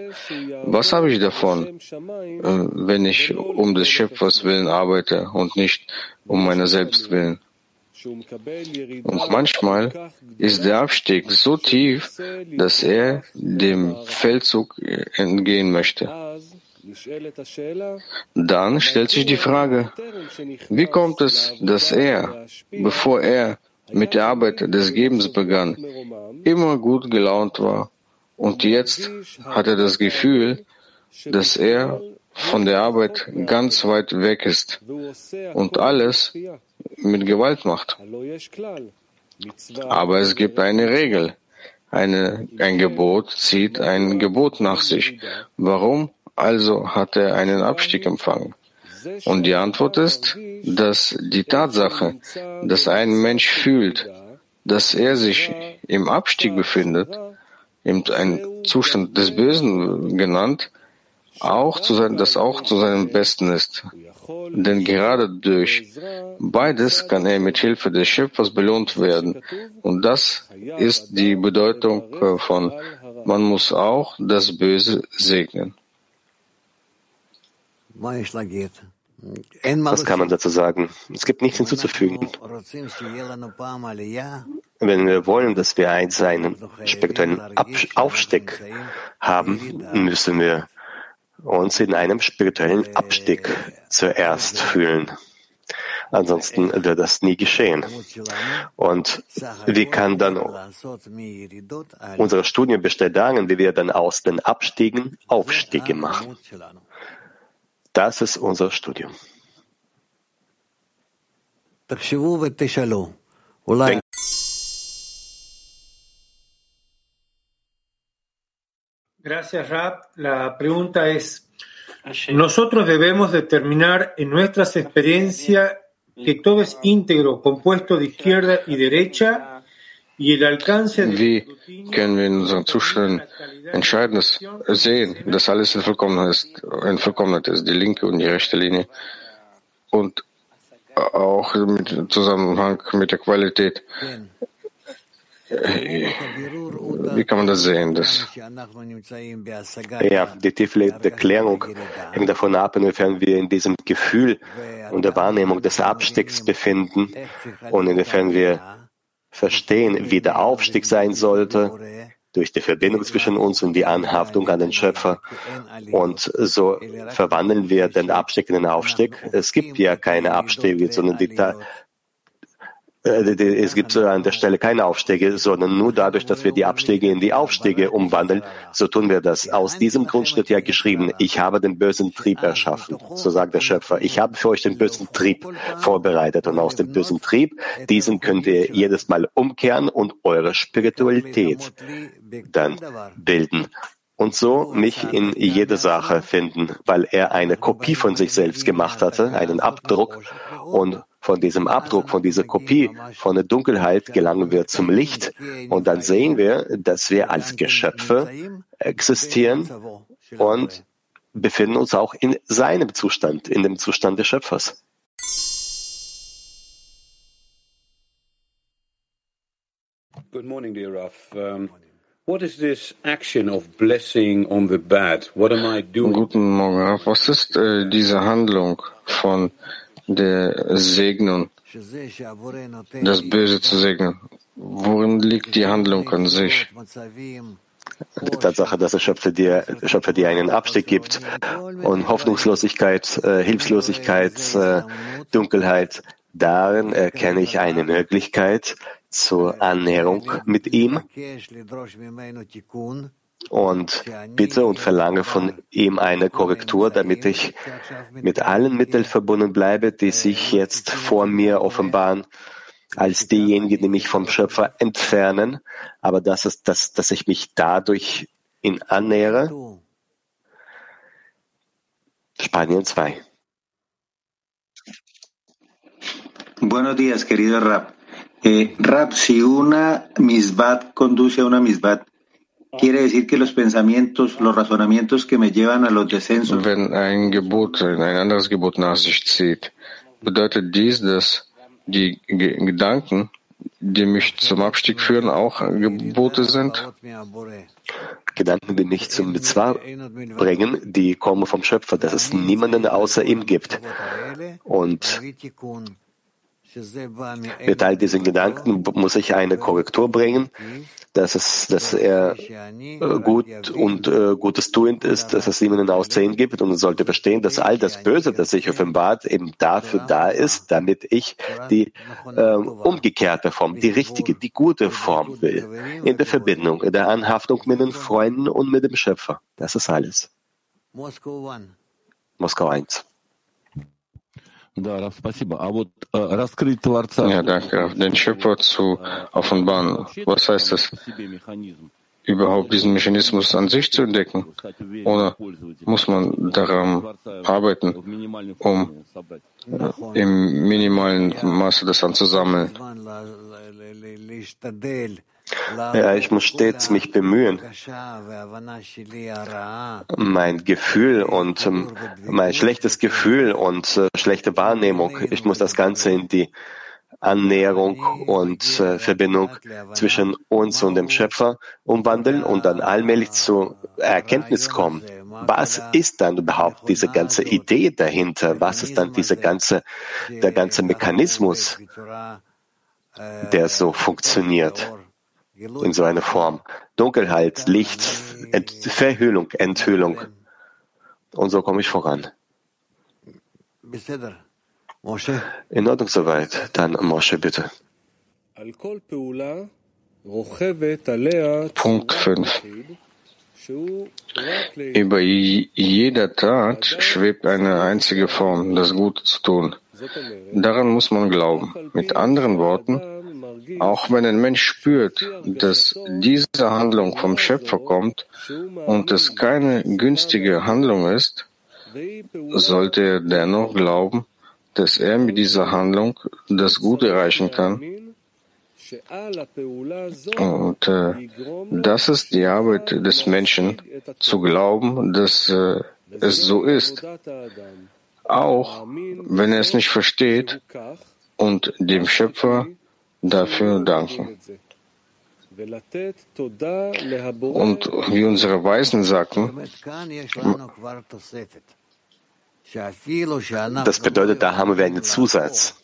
was habe ich davon, äh, wenn ich um des Schöpfers Willen arbeite und nicht um meiner selbst willen. Und manchmal ist der Abstieg so tief, dass er dem Feldzug entgehen möchte. Dann stellt sich die Frage, wie kommt es, dass er, bevor er mit der Arbeit des Gebens begann, immer gut gelaunt war. Und jetzt hat er das Gefühl, dass er von der Arbeit ganz weit weg ist. und alles mit Gewalt macht. Aber es gibt eine Regel. Eine, ein Gebot zieht ein Gebot nach sich. Warum also hat er einen Abstieg empfangen? Und die Antwort ist, dass die Tatsache, dass ein Mensch fühlt, dass er sich im Abstieg befindet, im ein Zustand des Bösen genannt, auch zu sein, das auch zu seinem Besten ist. Denn gerade durch beides kann er mit Hilfe des Schöpfers belohnt werden. Und das ist die Bedeutung äh, von man muss auch das Böse segnen.
Was kann man dazu sagen? Es gibt nichts hinzuzufügen. Wenn wir wollen, dass wir einen spirituellen Aufstieg haben, müssen wir uns in einem spirituellen Abstieg zuerst fühlen. Ansonsten wird das nie geschehen. Und wie kann dann unsere Studie besteht darin, wie wir dann aus den Abstiegen Aufstiege machen. Das ist unser Studium.
Gracias, Rab. La pregunta es, nosotros debemos determinar en nuestras experiencias que todo es íntegro, compuesto de izquierda y derecha, y el alcance de
Wie können wir in unseren Zuständen entscheiden, dass, sehen, dass alles in Vollkommenheit ist, in Vollkommenheit ist, die linke und die rechte Linie und auch im Zusammenhang mit der Qualität Wie kann man das sehen? Das
ja, die tiefe Erklärung hängt davon ab, inwiefern wir in diesem Gefühl und der Wahrnehmung des Abstiegs befinden und inwiefern wir verstehen, wie der Aufstieg sein sollte durch die Verbindung zwischen uns und die Anhaftung an den Schöpfer. Und so verwandeln wir den Abstieg in den Aufstieg. Es gibt ja keine Abstiege, sondern die, es gibt an der Stelle keine Aufstiege, sondern nur dadurch, dass wir die Abstiege in die Aufstiege umwandeln, so tun wir das. Aus diesem Grund steht ja geschrieben, ich habe den bösen Trieb erschaffen. So sagt der Schöpfer. Ich habe für euch den bösen Trieb vorbereitet und aus dem bösen Trieb, diesen könnt ihr jedes Mal umkehren und eure Spiritualität dann bilden und so mich in jede Sache finden, weil er eine Kopie von sich selbst gemacht hatte, einen Abdruck und von diesem Abdruck, von dieser Kopie, von der Dunkelheit gelangen wir zum Licht und dann sehen wir, dass wir als Geschöpfe existieren und befinden uns auch in seinem Zustand, in dem Zustand des Schöpfers.
Good morning, dear Raf. Um, what is this action of blessing on the bad? What am I doing?
Guten Morgen, Raf. Was ist äh, diese Handlung von der Segnung, das Böse zu segnen. Worin liegt die Handlung an sich?
Die Tatsache, dass der Schöpfer dir, Schöpfer dir einen Abstieg gibt und Hoffnungslosigkeit, äh, Hilflosigkeit, äh, Dunkelheit, darin erkenne ich eine Möglichkeit zur Annäherung mit ihm und bitte und verlange von ihm eine Korrektur, damit ich mit allen Mitteln verbunden bleibe, die sich jetzt vor mir offenbaren, als diejenigen, die mich vom Schöpfer entfernen, aber das ist, dass, dass ich mich dadurch ihn annähere. Spanien 2.
Buenos días, querido Rap. Eh, Rap, si una misbat conduce a una misbat, Quiere decir que los pensamientos, los razonamientos que me llevan a los descensos.
Wenn ein Gebot ein anderes Gebot nach sich zieht, bedeutet dies, dass die G Gedanken, die mich zum Abstieg führen, auch Gebote sind?
Gedanken, die mich zum Mitzvah bringen, die kommen vom Schöpfer, dass es niemanden außer ihm gibt. Und mit all diesen Gedanken muss ich eine Korrektur bringen, dass es, dass er äh, gut und äh, Gutes tuend ist, dass es niemanden Aussehen gibt und sollte verstehen, dass all das Böse, das sich offenbart, eben dafür da ist, damit ich die äh, umgekehrte Form, die richtige, die gute Form will, in der Verbindung, in der Anhaftung mit den Freunden und mit dem Schöpfer. Das ist alles. Moskau 1.
Ja, danke. Den Schöpfer zu offenbaren. Was heißt das? Überhaupt diesen Mechanismus an sich zu entdecken? Oder muss man daran arbeiten, um im minimalen Maße das anzusammeln?
Ja, ich muss stets mich bemühen, mein Gefühl und ähm, mein schlechtes Gefühl und äh, schlechte Wahrnehmung, ich muss das Ganze in die Annäherung und äh, Verbindung zwischen uns und dem Schöpfer umwandeln und dann allmählich zur Erkenntnis kommen. Was ist dann überhaupt diese ganze Idee dahinter? Was ist dann diese ganze, der ganze Mechanismus, der so funktioniert? In so einer Form. Dunkelheit, Licht, Ent Verhüllung, Enthüllung. Und so komme ich voran. In Ordnung soweit. Dann Moshe, bitte.
Punkt 5. Über jeder Tat schwebt eine einzige Form, das Gute zu tun. Daran muss man glauben. Mit anderen Worten, Auch wenn ein Mensch spürt, dass diese Handlung vom Schöpfer kommt und es keine günstige Handlung ist, sollte er dennoch glauben, dass er mit dieser Handlung das Gute erreichen kann. Und äh, das ist die Arbeit des Menschen, zu glauben, dass äh, es so ist, auch wenn er es nicht versteht, und dem Schöpfer dafür danken. Und wie unsere Weisen sagten,
das bedeutet, da haben wir einen Zusatz.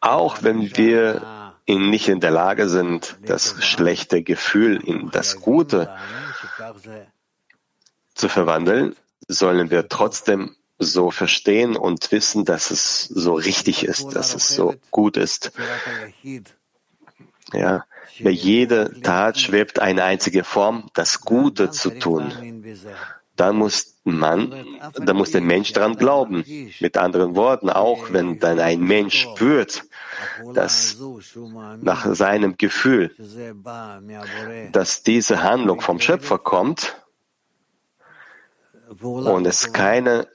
Auch wenn wir nicht in der Lage sind, das schlechte Gefühl in das Gute zu verwandeln, sollen wir trotzdem so verstehen und wissen, dass es so richtig ist, dass es so gut ist. Ja, bei jeder Tat schwebt eine einzige Form, das Gute zu tun. Da muss man, da muss der Mensch daran glauben. Mit anderen Worten, auch wenn dann ein Mensch spürt, dass nach seinem Gefühl, dass diese Handlung vom Schöpfer kommt und es keine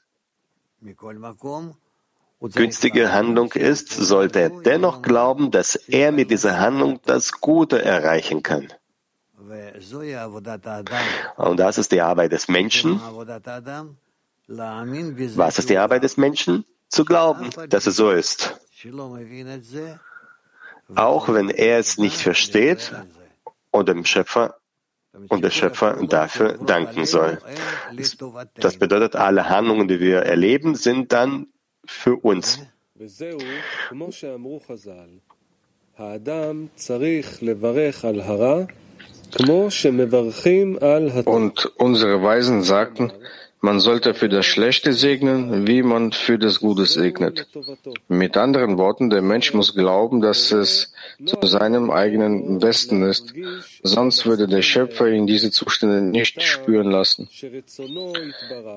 günstige Handlung ist, sollte er dennoch glauben, dass er mit dieser Handlung das Gute erreichen kann. Und das ist die Arbeit des Menschen. Was ist die Arbeit des Menschen? Zu glauben, dass es so ist. Auch wenn er es nicht versteht und dem Schöpfer und der Schöpfer dafür danken soll. Das bedeutet, alle Handlungen, die wir erleben, sind dann für uns.
Und unsere Weisen sagten, man sollte für das Schlechte segnen, wie man für das Gute segnet. Mit anderen Worten, der Mensch muss glauben, dass es zu seinem eigenen Besten ist, sonst würde der Schöpfer ihn diese Zustände nicht spüren lassen.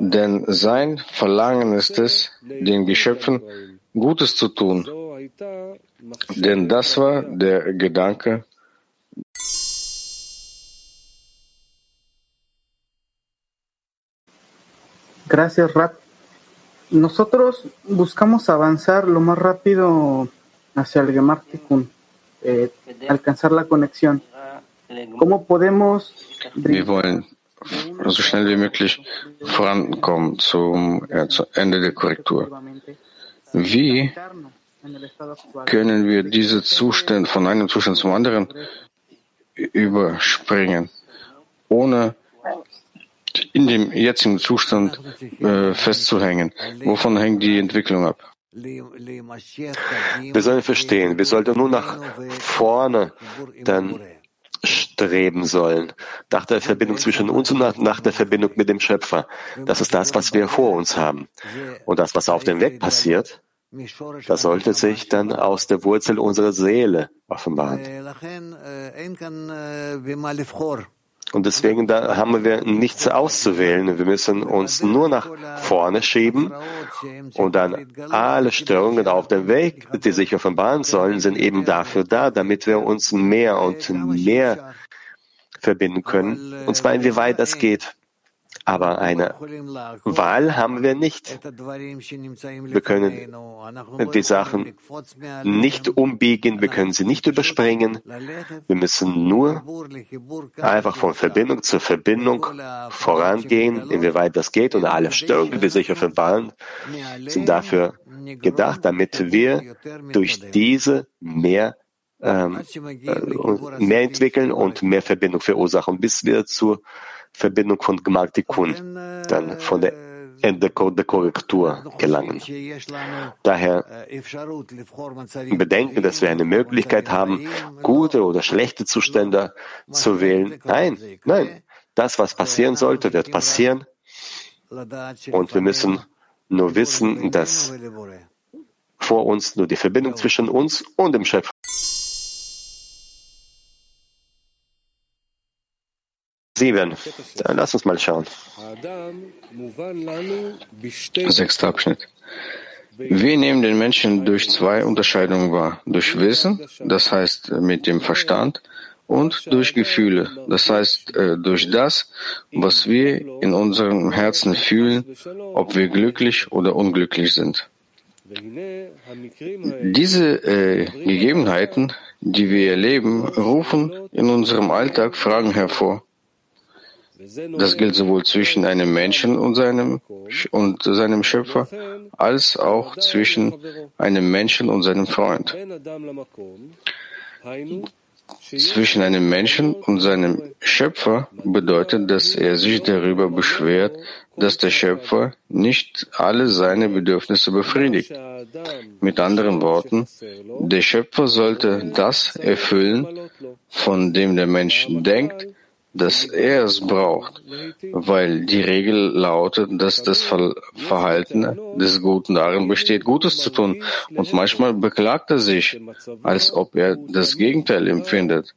Denn sein Verlangen ist es, den Geschöpfen Gutes zu tun. Denn das war der Gedanke
Gracias, Rat. Nosotros buscamos avanzar lo más rápido hacia el Gemar eh, alcanzar la conexión. ¿Cómo podemos
so in dem jetzigen Zustand äh, festzuhängen. Wovon hängt die Entwicklung ab?
Wir sollen verstehen, wir sollten nur nach vorne dann streben sollen, nach der Verbindung zwischen uns und nach, nach der Verbindung mit dem Schöpfer. Das ist das, was wir vor uns haben. Und das, was auf dem Weg passiert, das sollte sich dann aus der Wurzel unserer Seele offenbaren. Und deswegen da haben wir nichts auszuwählen. Wir müssen uns nur nach vorne schieben und dann alle Störungen auf dem Weg, die sich offenbaren sollen, sind eben dafür da, damit wir uns mehr und mehr verbinden können. Und zwar inwieweit das geht. Aber eine Wahl haben wir nicht. Wir können die Sachen nicht umbiegen, wir können sie nicht überspringen. Wir müssen nur einfach von Verbindung zu Verbindung vorangehen, inwieweit das geht. Und alle Störungen, die sich offenbaren, sind dafür gedacht, damit wir durch diese mehr ähm, äh, mehr entwickeln und mehr Verbindung verursachen, bis wir zur Verbindung von Gmartikun, dann von der Ende der Korrektur gelangen. Daher bedenken, dass wir eine Möglichkeit haben, gute oder schlechte Zustände zu wählen. Nein, nein. Das, was passieren sollte, wird passieren. Und wir müssen nur wissen, dass vor uns nur die Verbindung zwischen uns und dem Schöpfer Sieben. Dann lass uns mal schauen.
Sechster Abschnitt. Wir nehmen den Menschen durch zwei Unterscheidungen wahr. Durch Wissen, das heißt mit dem Verstand, und durch Gefühle, das heißt äh, durch das, was wir in unserem Herzen fühlen, ob wir glücklich oder unglücklich sind. Diese äh, Gegebenheiten, die wir erleben, rufen in unserem Alltag Fragen hervor. Das gilt sowohl zwischen einem Menschen und seinem, und seinem Schöpfer, als auch zwischen einem Menschen und seinem Freund. Zwischen einem Menschen und seinem Schöpfer bedeutet, dass er sich darüber beschwert, dass der Schöpfer nicht alle seine Bedürfnisse befriedigt. Mit anderen Worten, der Schöpfer sollte das erfüllen, von dem der Mensch denkt, dass er es braucht, weil die Regel lautet, dass das Verhalten des Guten darin besteht, Gutes zu tun. Und manchmal beklagt er sich, als ob er das Gegenteil empfindet,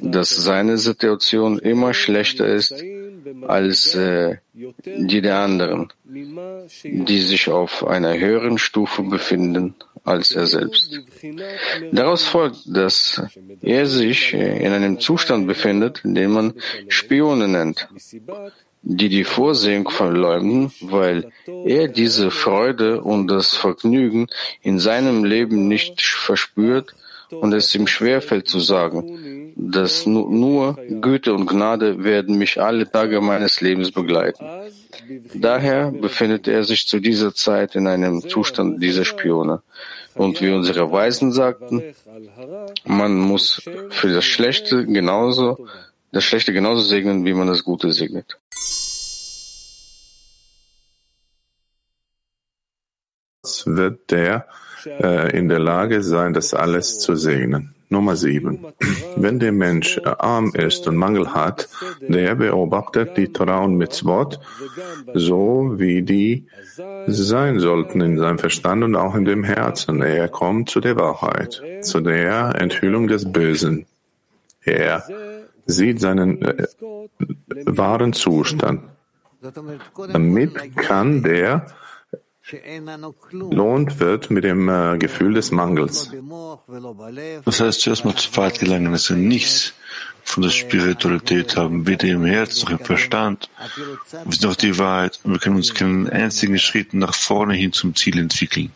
dass seine Situation immer schlechter ist als äh, die der anderen, die sich auf einer höheren Stufe befinden als er selbst. Daraus folgt, dass er sich in einem Zustand befindet, den man Spione nennt, die die Vorsehung verleumden, weil er diese Freude und das Vergnügen in seinem Leben nicht verspürt und es ihm schwerfällt zu sagen, dass nur Güte und Gnade werden mich alle Tage meines Lebens begleiten. Daher befindet er sich zu dieser Zeit in einem Zustand dieser Spione. Und wie unsere Weisen sagten, man muss für das Schlechte genauso, das Schlechte genauso segnen, wie man das Gute segnet.
wird der äh, in der Lage sein, das alles zu segnen. Nummer sieben. Wenn der Mensch arm ist und Mangel hat, der beobachtet die Torah und Mitzvot, so wie die sein sollten in seinem Verstand und auch in dem Herzen. Er kommt zu der Wahrheit, zu der Enthüllung des Bösen. Er sieht seinen äh, wahren Zustand. Damit kann der lohnt wird mit dem äh, Gefühl des Mangels.
Das heißt, zuerst mal zu weit gelangen, dass wir nichts von der Spiritualität haben, weder im Herz noch im Verstand. Wir sind auf die Wahrheit und wir können uns keinen einzigen Schritt nach vorne hin zum Ziel entwickeln.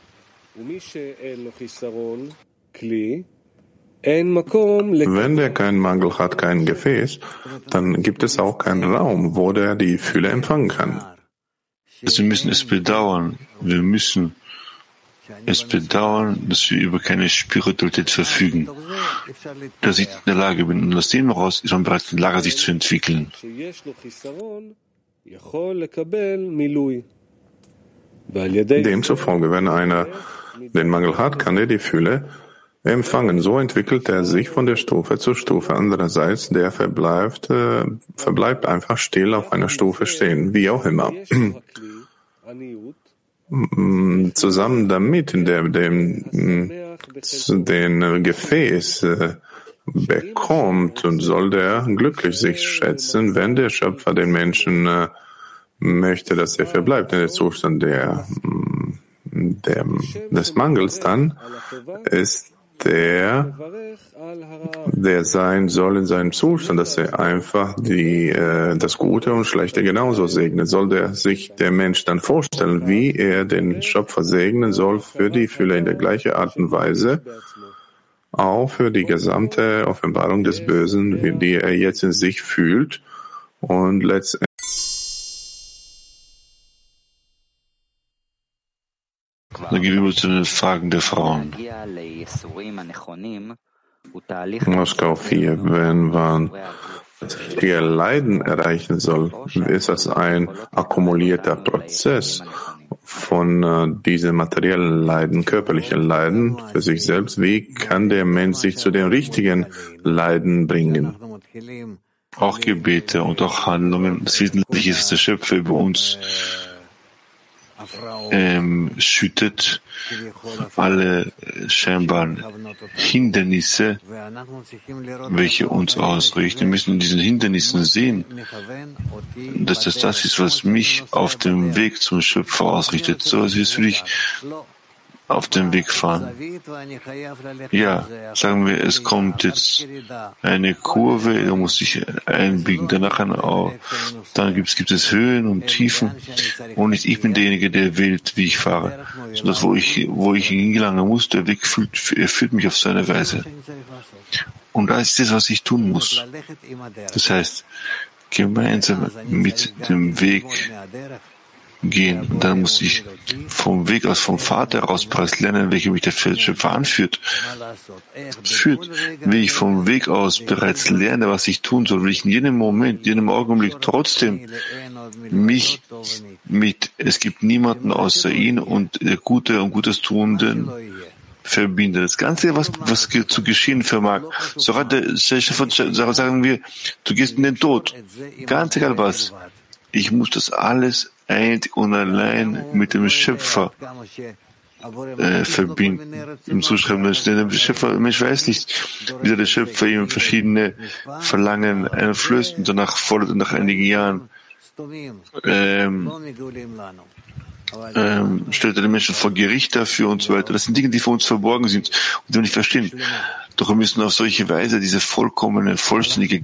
Wenn der keinen Mangel hat, kein Gefäß, dann gibt es auch keinen Raum, wo der die Fülle empfangen kann.
Also wir müssen es bedauern. Wir müssen es bedauern, dass wir über keine Spiritualität verfügen, dass ich in der Lage bin. Und aus dem heraus ist man bereits in der Lage, sich zu entwickeln.
Demzufolge, wenn einer den Mangel hat, kann er die Fülle empfangen. So entwickelt er sich von der Stufe zu Stufe. Andererseits, der verbleibt, äh, verbleibt einfach still auf einer Stufe stehen, wie auch immer. Mm, zusammen damit, in der dem den Gefäß äh, bekommt und soll der glücklich sich schätzen, wenn der Schöpfer den Menschen äh, möchte, dass er verbleibt in der Zustand der, mm, der, des Mangels, dann ist der, der sein soll in seinem Zustand, dass er einfach die, äh, das Gute und Schlechte genauso segnet. Soll der sich der Mensch dann vorstellen, wie er den Schöpfer segnen soll für die Fülle in der gleichen Art und Weise, auch für die gesamte Offenbarung des Bösen, die er jetzt in sich fühlt und
Dann gehen wir zu den Fragen der Frauen.
Moskau 4, wenn man ihr Leiden erreichen soll, ist das ein akkumulierter Prozess von äh, diesen materiellen Leiden, körperlichen Leiden für sich selbst. Wie kann der Mensch sich zu den richtigen Leiden bringen?
Auch Gebete und auch Handlungen. Das Wesentliche ist, dass der Schöpfer über uns ähm, schüttet alle scheinbaren Hindernisse, welche uns ausrichten. Wir müssen diesen Hindernissen sehen, dass das das ist, was mich auf dem Weg zum Schöpfer ausrichtet. So ist für dich auf dem Weg fahren. Ja, sagen wir, es kommt jetzt eine Kurve, da muss ich einbiegen, danach ein, dann gibt es, gibt es Höhen und Tiefen und nicht ich bin derjenige, der wählt, wie ich fahre, sondern wo ich, wo ich hingelangen muss, der Weg führt, führt mich auf seine Weise. Und das ist das, was ich tun muss. Das heißt, gemeinsam mit dem Weg gehen. Und dann muss ich vom Weg aus, vom Vater aus bereits lernen, welche mich der Schöpfer anführt. Führt, wie ich vom Weg aus bereits lerne, was ich tun soll, will ich in jedem Moment, in jedem Augenblick trotzdem mich mit, es gibt niemanden außer ihn und der Gute und Gutes Tuenden verbinden. Das Ganze, was, was zu geschehen vermag, so sagen wir, du gehst in den Tod. Ganz egal was. Ich muss das alles einzig und allein mit dem Schöpfer äh, verbinden. Im Zuschreiben, der Schöpfer, Mensch weiß nicht, wie der Schöpfer ihm verschiedene Verlangen einflößt und danach fordert nach einigen Jahren ähm, ähm, stellt er den Menschen vor Gericht dafür und so weiter. Das sind Dinge, die für uns verborgen sind und die wir nicht verstehen. Doch wir müssen auf solche Weise diese vollkommene, vollständige,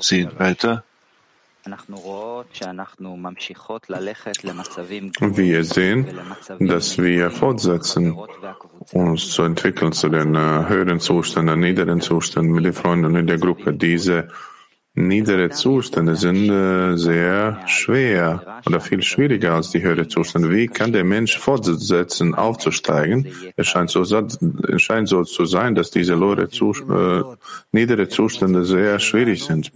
sehen. Weiter.
Wir sehen, dass wir fortsetzen, uns zu entwickeln zu den äh, höheren Zuständen, niederen Zuständen mit den Freunden in der Gruppe. Diese niedere Zustände sind äh, sehr schwer oder viel schwieriger als die höheren Zustände. Wie kann der Mensch fortsetzen, aufzusteigen? Es scheint so, es scheint so zu sein, dass diese äh, niedere Zustände sehr schwierig sind.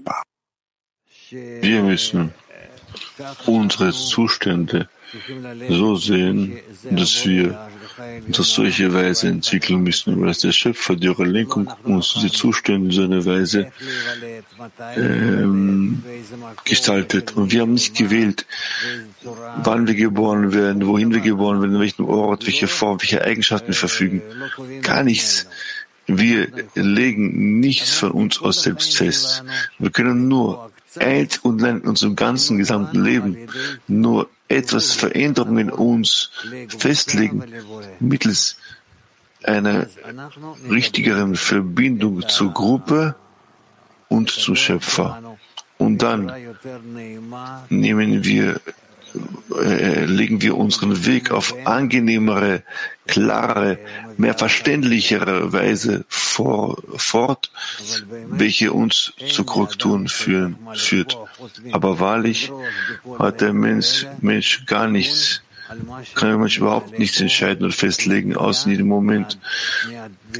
Wir müssen unsere Zustände so sehen, dass wir uns auf solche Weise entwickeln müssen, weil der Schöpfer, die Lenkung uns diese Zustände in so einer Weise ähm, gestaltet. Und wir haben nicht gewählt, wann wir geboren werden, wohin wir geboren werden, in welchem Ort, welche Form, welche Eigenschaften wir verfügen. Gar nichts. Wir legen nichts von uns aus selbst fest. Wir können nur einzig und in unserem ganzen gesamten Leben nur etwas Veränderung in uns festlegen, mittels einer richtigeren Verbindung zur Gruppe und zum Schöpfer. Und dann nehmen wir äh, legen wir unseren Weg auf angenehmere, klarere, mehr verständlichere Weise vor, fort, welche uns zu Korrekturen führen, führt. Aber wahrlich hat der Mensch, Mensch gar nichts kann Mensch überhaupt nichts entscheiden oder festlegen, außer in jedem Moment,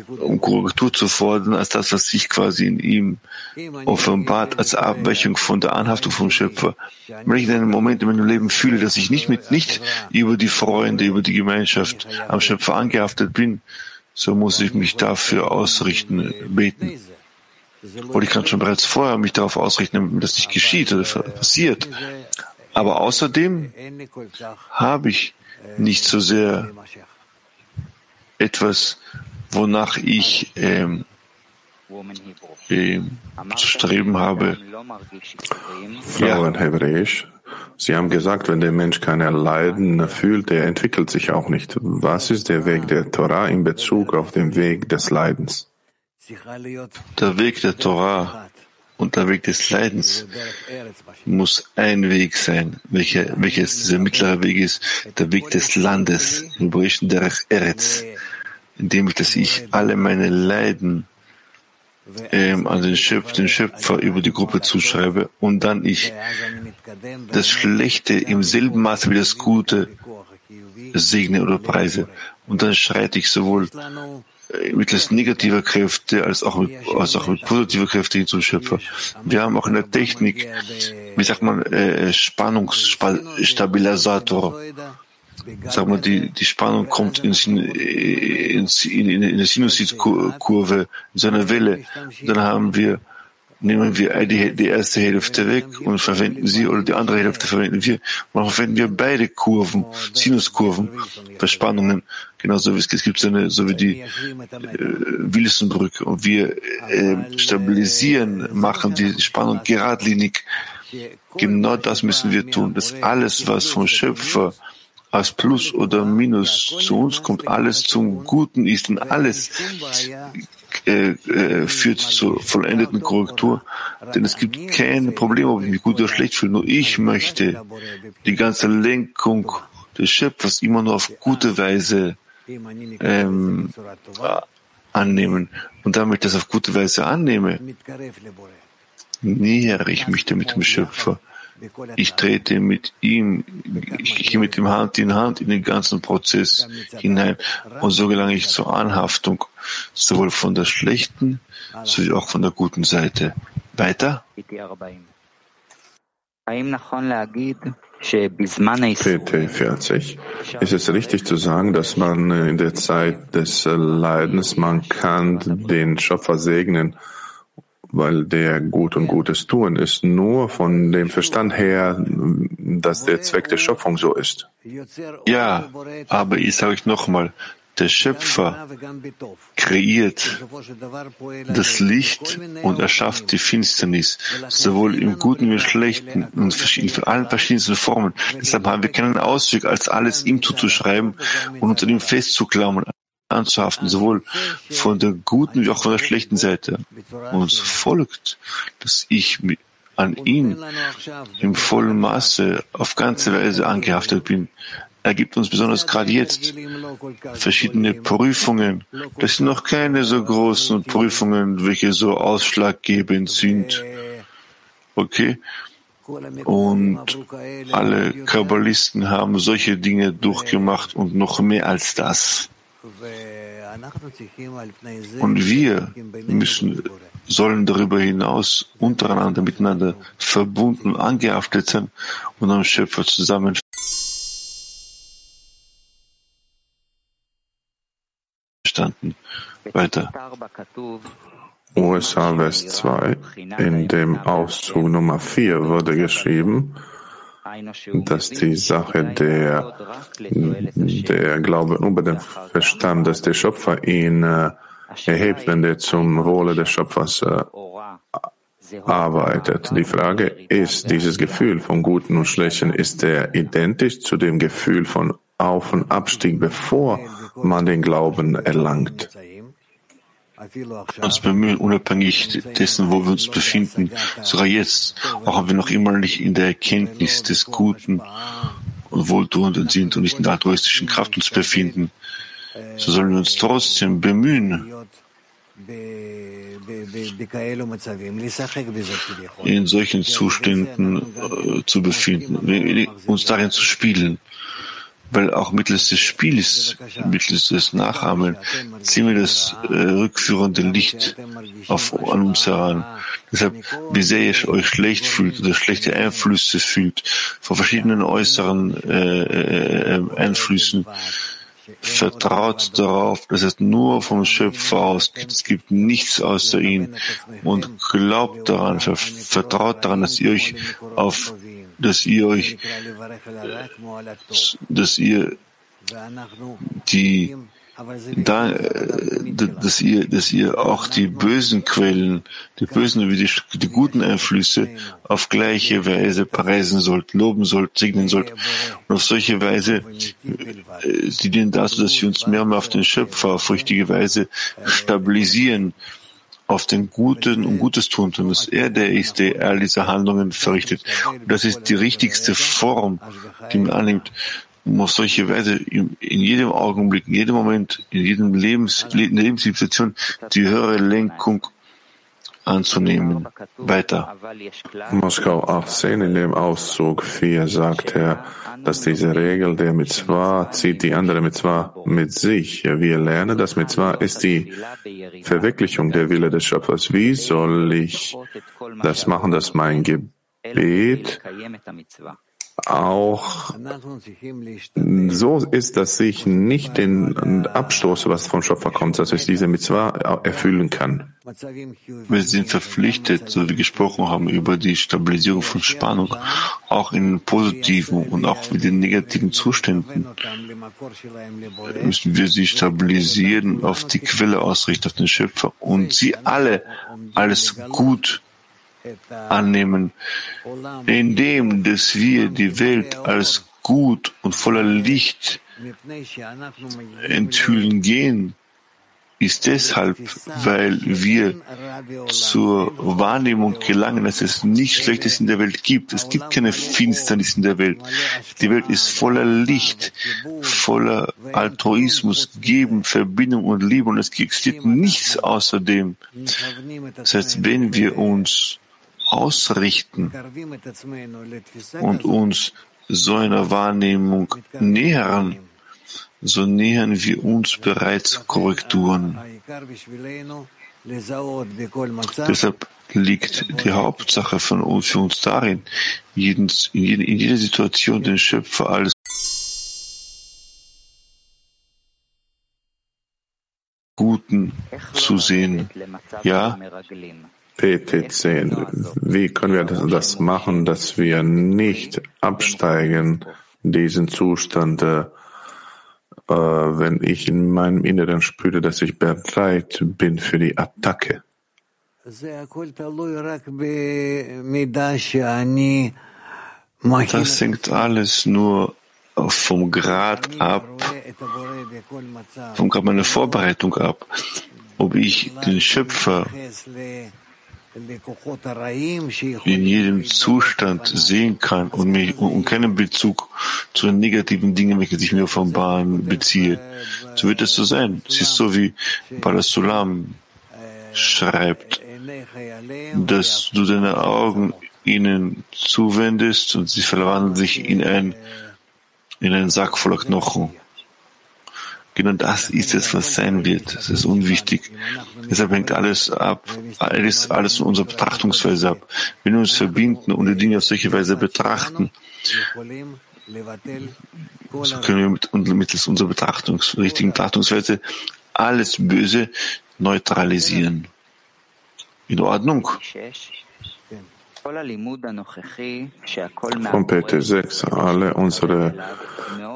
um Korrektur zu fordern, als das, was sich quasi in ihm offenbart, als Abweichung von der Anhaftung vom Schöpfer. Wenn ich in einem Moment in meinem Leben fühle, dass ich nicht mit, nicht über die Freunde, über die Gemeinschaft am Schöpfer angehaftet bin, so muss ich mich dafür ausrichten, beten. Oder ich kann schon bereits vorher mich darauf ausrichten, damit das nicht geschieht oder passiert. Aber außerdem habe ich nicht so sehr etwas, wonach ich ähm, äh, zu streben habe.
Frau in Hebräisch, Sie haben gesagt, wenn der Mensch keine Leiden fühlt, der entwickelt sich auch nicht. Was ist der Weg der Torah in Bezug auf den Weg des Leidens?
Der Weg der Torah und der Weg des Leidens muss ein Weg sein, welcher, welches dieser mittlere Weg ist, der Weg des Landes, Hebräischen der Eretz, indem ich, dass ich alle meine Leiden ähm, an den, Schöpf, den Schöpfer über die Gruppe zuschreibe und dann ich das Schlechte im selben Maße wie das Gute segne oder preise. Und dann schreite ich sowohl mittels negativer Kräfte als auch mit, als auch mit positiver Kräfte hin zum Schöpfer. Wir haben auch in der Technik, wie sagt man, äh, Spannungsstabilisator. Sag mal, die, die Spannung kommt in, in, in, in, in der Sinuskurve, in so einer Welle. Dann haben wir nehmen wir die, die erste Hälfte weg und verwenden sie, oder die andere Hälfte verwenden wir. Und verwenden wir beide Kurven, Sinuskurven, Verspannungen, genauso wie es gibt so eine, so wie die äh, Wilsonbrücke. Und wir äh, stabilisieren, machen die Spannung geradlinig Genau das müssen wir tun, dass alles, was vom Schöpfer als Plus oder Minus zu uns kommt, alles zum Guten ist und alles äh, äh, führt zur vollendeten Korrektur. Denn es gibt kein Problem, ob ich mich gut oder schlecht fühle. Nur ich möchte die ganze Lenkung des Schöpfers immer nur auf gute Weise ähm, annehmen. Und damit ich das auf gute Weise annehme, nähere ich mich mit dem Schöpfer. Ich trete mit ihm, ich gehe mit ihm Hand in Hand in den ganzen Prozess hinein und so gelange ich zur Anhaftung, sowohl von der schlechten sowie auch von der guten Seite. Weiter?
PT40. Ist es richtig zu sagen, dass man in der Zeit des Leidens, man kann den Schöpfer segnen, weil der gut und Gutes tun ist nur von dem Verstand her, dass der Zweck der Schöpfung so ist.
Ja, aber ich sage euch nochmal, der Schöpfer kreiert das Licht und erschafft die Finsternis, sowohl im Guten wie im Schlechten und in allen verschiedensten Formen. Deshalb haben wir keinen Ausweg, als alles ihm zuzuschreiben und unter ihm festzuklammern, anzuhaften, sowohl von der guten wie auch von der schlechten Seite. Uns folgt, dass ich an ihn im vollen Maße auf ganze Weise angehaftet bin. Er gibt uns besonders gerade jetzt verschiedene Prüfungen. Das sind noch keine so großen Prüfungen, welche so ausschlaggebend sind. Okay? Und alle Kabbalisten haben solche Dinge durchgemacht und noch mehr als das. Und wir müssen, sollen darüber hinaus untereinander miteinander verbunden, angehaftet sein und am Schöpfer zusammen standen. Weiter.
USA West 2, in dem Auszug Nummer 4 wurde geschrieben, dass die Sache der, der Glaube über den Verstand, dass der Schöpfer ihn äh, erhebt, wenn der zum Wohle des Schöpfers äh, arbeitet. Die Frage ist, dieses Gefühl von Guten und Schlechten, ist der identisch zu dem Gefühl von Auf- und Abstieg, bevor man den Glauben erlangt?
uns bemühen, unabhängig dessen, wo wir uns befinden, sogar jetzt, auch wenn wir noch immer nicht in der Erkenntnis des Guten und Wohltuenden sind und nicht in der altruistischen Kraft uns befinden, so sollen wir uns trotzdem bemühen, in solchen Zuständen äh, zu befinden, uns darin zu spielen weil auch mittels des Spiels, mittels des Nachahmen, ziehen wir das äh, rückführende Licht auf, an uns heran. Deshalb, wie sehr ihr euch schlecht fühlt oder schlechte Einflüsse fühlt, von verschiedenen äußeren äh, äh, Einflüssen, vertraut darauf, dass es nur vom Schöpfer ausgeht. Es gibt nichts außer ihn. Und glaubt daran, vertraut daran, dass ihr euch auf dass ihr euch, dass ihr die, da, äh, dass ihr, dass ihr auch die bösen Quellen, die bösen wie die, die guten Einflüsse auf gleiche Weise preisen sollt, loben sollt, segnen sollt. Und auf solche Weise, äh, sie dienen dazu, dass sie uns mehr und mehr auf den Schöpfer auf richtige Weise stabilisieren auf den Guten und Gutes tun, und dass er der ist, der all diese Handlungen verrichtet. Und das ist die richtigste Form, die man annimmt, um auf solche Weise in jedem Augenblick, in jedem Moment, in jedem Lebens, Lebenssituation die höhere Lenkung anzunehmen. Weiter.
Moskau 18 in dem Auszug 4 sagt er, dass diese Regel der Mitzvah zieht die andere Mitzvah mit sich. Wir lernen, dass Mitzvah ist die Verwirklichung der Wille des Schöpfers. Wie soll ich das machen, dass mein Gebet auch so ist, dass ich nicht den Abstoße, was vom Schöpfer kommt, dass ich diese Mitzvah erfüllen kann.
Wir sind verpflichtet, so wie gesprochen haben, über die Stabilisierung von Spannung, auch in positiven und auch mit den negativen Zuständen müssen wir sie stabilisieren, auf die Quelle ausrichten, auf den Schöpfer und sie alle alles gut annehmen, indem dass wir die Welt als gut und voller Licht enthüllen gehen, ist deshalb, weil wir zur Wahrnehmung gelangen, dass es nichts Schlechtes in der Welt gibt. Es gibt keine Finsternis in der Welt. Die Welt ist voller Licht, voller Altruismus, Geben, Verbindung und Liebe und es existiert nichts außerdem. Das heißt, wenn wir uns ausrichten und uns so einer Wahrnehmung nähern, so nähern wir uns bereits Korrekturen. Deshalb liegt die Hauptsache von uns, für uns darin, in, jeder, Situation den Schöpfer als Guten zu sehen. Ja?
PT10. Wie können wir das machen, dass wir nicht absteigen, diesen Zustand, äh, wenn ich in meinem Inneren spüre, dass ich bereit bin für die Attacke.
Das hängt alles nur vom Grad ab, vom Grad meiner Vorbereitung ab, ob ich den Schöpfer in jedem Zustand sehen kann und, mich, und keinen Bezug zu den negativen Dingen, welche sich mir offenbaren, beziehe. So wird es so sein. Es ist so wie Balasulam schreibt, dass du deine Augen ihnen zuwendest und sie verwandeln sich in ein, in einen Sack voller Knochen. Genau das ist es, was sein wird. Das ist unwichtig. Deshalb hängt alles ab, alles, alles von unserer Betrachtungsweise ab. Wenn wir uns verbinden und die Dinge auf solche Weise betrachten, so können wir mit, mittels unserer Betrachtungs, richtigen Betrachtungsweise alles Böse neutralisieren. In Ordnung?
Von PT6, alle unsere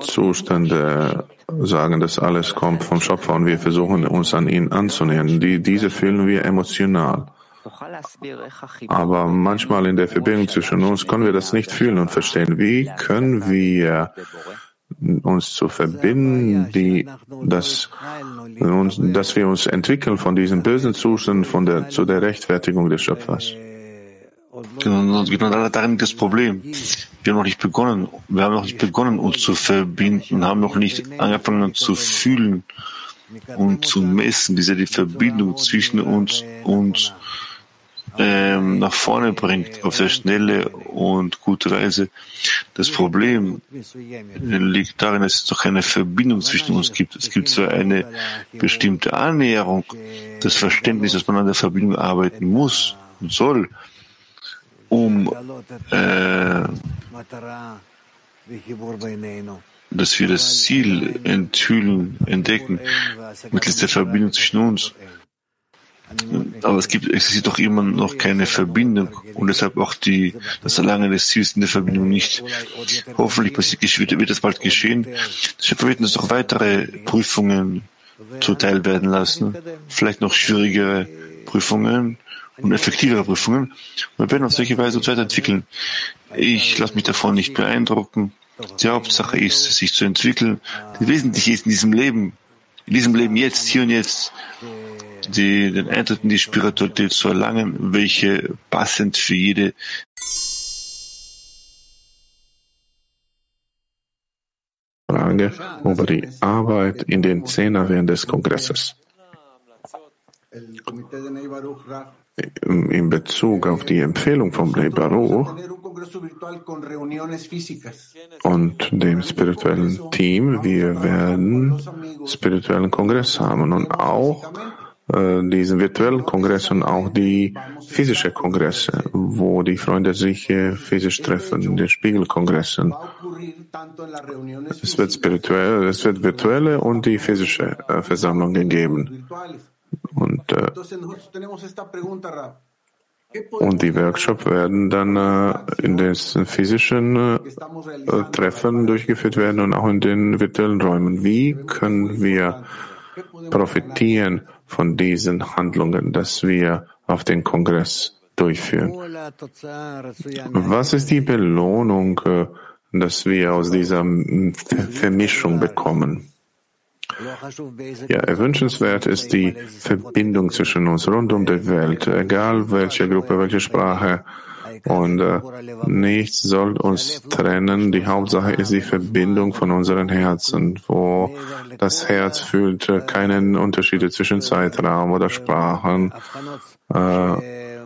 Zustände sagen, dass alles kommt vom Schöpfer und wir versuchen uns an ihn anzunähern. Die, diese fühlen wir emotional. Aber manchmal in der Verbindung zwischen uns können wir das nicht fühlen und verstehen. Wie können wir uns zu verbinden, die, dass, dass wir uns entwickeln von diesem bösen Zustand von der, zu der Rechtfertigung des Schöpfers?
Genau, genau darin das Problem. Wir haben noch nicht begonnen, wir haben noch nicht begonnen, uns zu verbinden, haben noch nicht angefangen zu fühlen und zu messen, wie sehr die Verbindung zwischen uns und ähm, nach vorne bringt, auf sehr schnelle und gute Weise. Das Problem liegt darin, dass es doch eine Verbindung zwischen uns gibt. Es gibt zwar eine bestimmte Annäherung, das Verständnis, dass man an der Verbindung arbeiten muss und soll, um äh, dass wir das Ziel enthüllen, entdecken, mittels der Verbindung zwischen uns. Aber es gibt, existiert doch immer noch keine Verbindung und deshalb auch die, das Erlangen des Ziels in der Verbindung nicht. Hoffentlich passiert, wird das bald geschehen. Schöpfer wird uns noch weitere Prüfungen zuteil werden lassen, vielleicht noch schwierigere Prüfungen, und effektivere Prüfungen. Wir werden auf solche Weise uns weiterentwickeln. Ich lasse mich davon nicht beeindrucken. Die Hauptsache ist, sich zu entwickeln. Das Wesentliche ist in diesem Leben, in diesem Leben jetzt, hier und jetzt, die, den Eintritt in die Spiritualität zu erlangen, welche passend für jede
Frage über die Arbeit in den Zehner während des Kongresses in Bezug auf die Empfehlung vom Bnei Baruch und dem spirituellen Team, wir werden spirituellen Kongress haben und auch äh, diesen virtuellen Kongress und auch die physische Kongresse, wo die Freunde sich äh, physisch treffen, die Spiegelkongresse. Es wird spirituell, es wird virtuelle und die physische äh, Versammlungen geben. Und, äh, und die Workshops werden dann äh, in den physischen äh, Treffen durchgeführt werden und auch in den virtuellen Räumen. Wie können wir profitieren von diesen Handlungen, dass wir auf den Kongress durchführen. Was ist die Belohnung, äh, dass wir aus dieser Vermischung bekommen? Ja, erwünschenswert ist die Verbindung zwischen uns rund um die Welt, egal welche Gruppe, welche Sprache. Und äh, nichts soll uns trennen. Die Hauptsache ist die Verbindung von unseren Herzen, wo das Herz fühlt äh, keinen Unterschied zwischen Zeitraum oder Sprachen. Äh,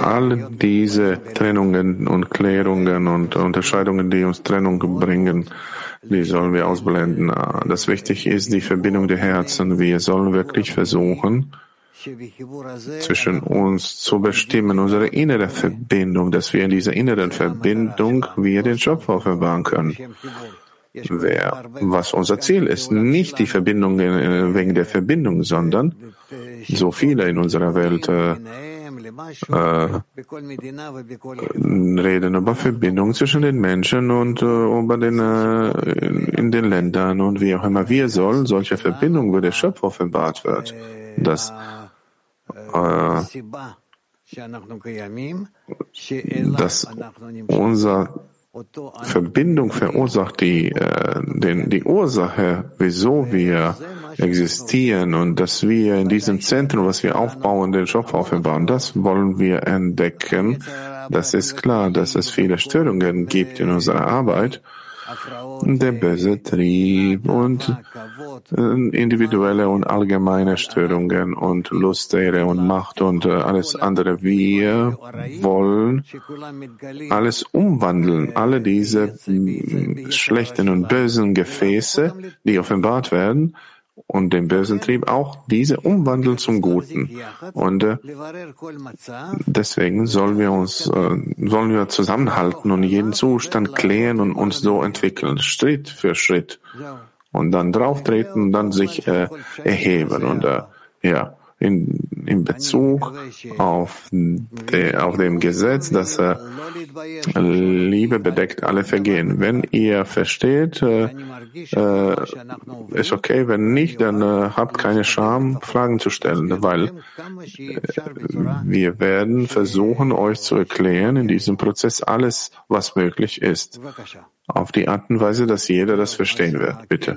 All diese Trennungen und Klärungen und Unterscheidungen, die uns Trennung bringen, die sollen wir ausblenden. Das Wichtige ist die Verbindung der Herzen. Wir sollen wirklich versuchen, zwischen uns zu bestimmen, unsere innere Verbindung, dass wir in dieser inneren Verbindung wir den Schöpfer offenbaren können wer, was unser Ziel ist. Nicht die Verbindung wegen der Verbindung, sondern so viele in unserer Welt äh, äh, reden über Verbindung zwischen den Menschen und äh, über den, äh, in den Ländern und wie auch immer. Wir sollen solche Verbindung, wo der Schöpfer offenbart wird, dass äh, dass unser Verbindung verursacht die, äh, den, die Ursache, wieso wir existieren und dass wir in diesem Zentrum, was wir aufbauen, den Schopf aufbauen, das wollen wir entdecken. Das ist klar, dass es viele Störungen gibt in unserer Arbeit der böse Trieb und äh, individuelle und allgemeine Störungen und Lust, Ehre und Macht und äh, alles andere. Wir wollen alles umwandeln, alle diese mm, schlechten und bösen Gefäße, die offenbart werden, und den bösen Trieb auch diese umwandeln zum Guten. Und äh, deswegen sollen wir uns, äh, sollen wir zusammenhalten und jeden Zustand klären und uns so entwickeln, Schritt für Schritt. Und dann drauftreten und dann sich äh, erheben und äh, ja in, in Bezug auf, de, auf dem Gesetz, dass äh, Liebe bedeckt alle Vergehen. Wenn ihr versteht, äh, äh, ist okay. Wenn nicht, dann äh, habt keine Scham, Fragen zu stellen, weil äh, wir werden versuchen, euch zu erklären in diesem Prozess alles, was möglich ist. Auf die Art und Weise, dass jeder das verstehen wird. Bitte.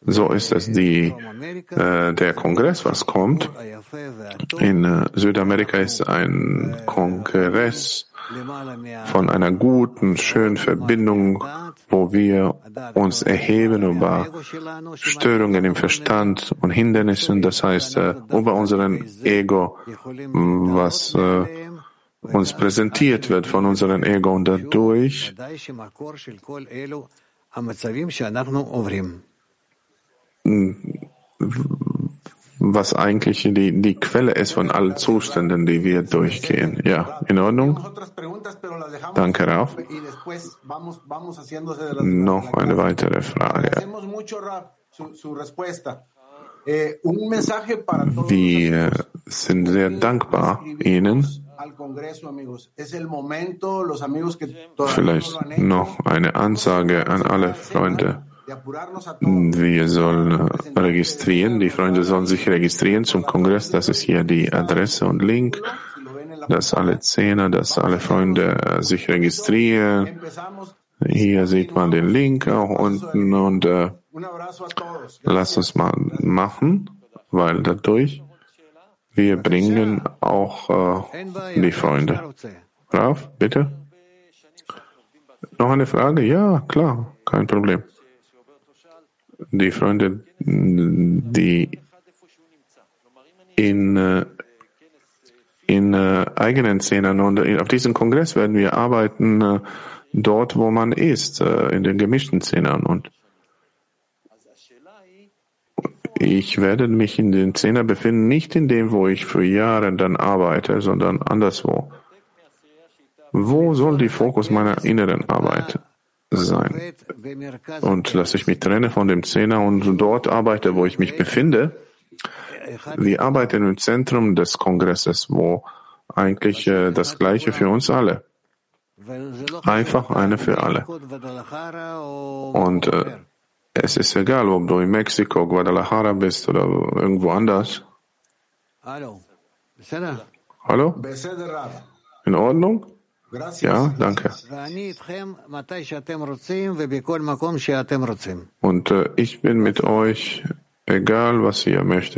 So ist es. Die, äh, der Kongress, was kommt. In äh, Südamerika ist ein Kongress von einer guten, schönen Verbindung, wo wir uns erheben über Störungen im Verstand und Hindernissen, das heißt äh, über unseren Ego, was äh, uns präsentiert wird von unserem Ego. Und dadurch was eigentlich die, die Quelle ist von allen Zuständen, die wir durchgehen. Ja, in Ordnung? Danke, Ralf. Noch eine weitere Frage. Wir sind sehr dankbar Ihnen. Vielleicht noch eine Ansage an alle Freunde. Wir sollen registrieren, die Freunde sollen sich registrieren zum Kongress. Das ist hier die Adresse und Link, dass alle Zehner, dass alle Freunde sich registrieren. Hier sieht man den Link auch unten und äh, lass uns mal machen, weil dadurch wir bringen auch äh, die Freunde. Raf, bitte? Noch eine Frage? Ja, klar, kein Problem die Freunde, die in, äh, in äh, eigenen Szenen und auf diesem Kongress werden wir arbeiten äh, dort, wo man ist, in den gemischten Szenen und ich werde mich in den Szenen befinden, nicht in dem, wo ich für Jahre dann arbeite, sondern anderswo. Wo soll die Fokus meiner inneren Arbeit sein. Und dass ich mich trenne von dem Zehner und dort arbeite, wo ich mich befinde. Wir arbeiten im Zentrum des Kongresses, wo eigentlich äh, das Gleiche für uns alle. Einfach eine für alle. Und äh, Es ist egal, ob du in Mexiko, Guadalajara bist oder irgendwo anders.
Hallo.
Hallo? In Ordnung? Ja, danke. Und äh, ich bin mit euch, egal was ihr möchtet.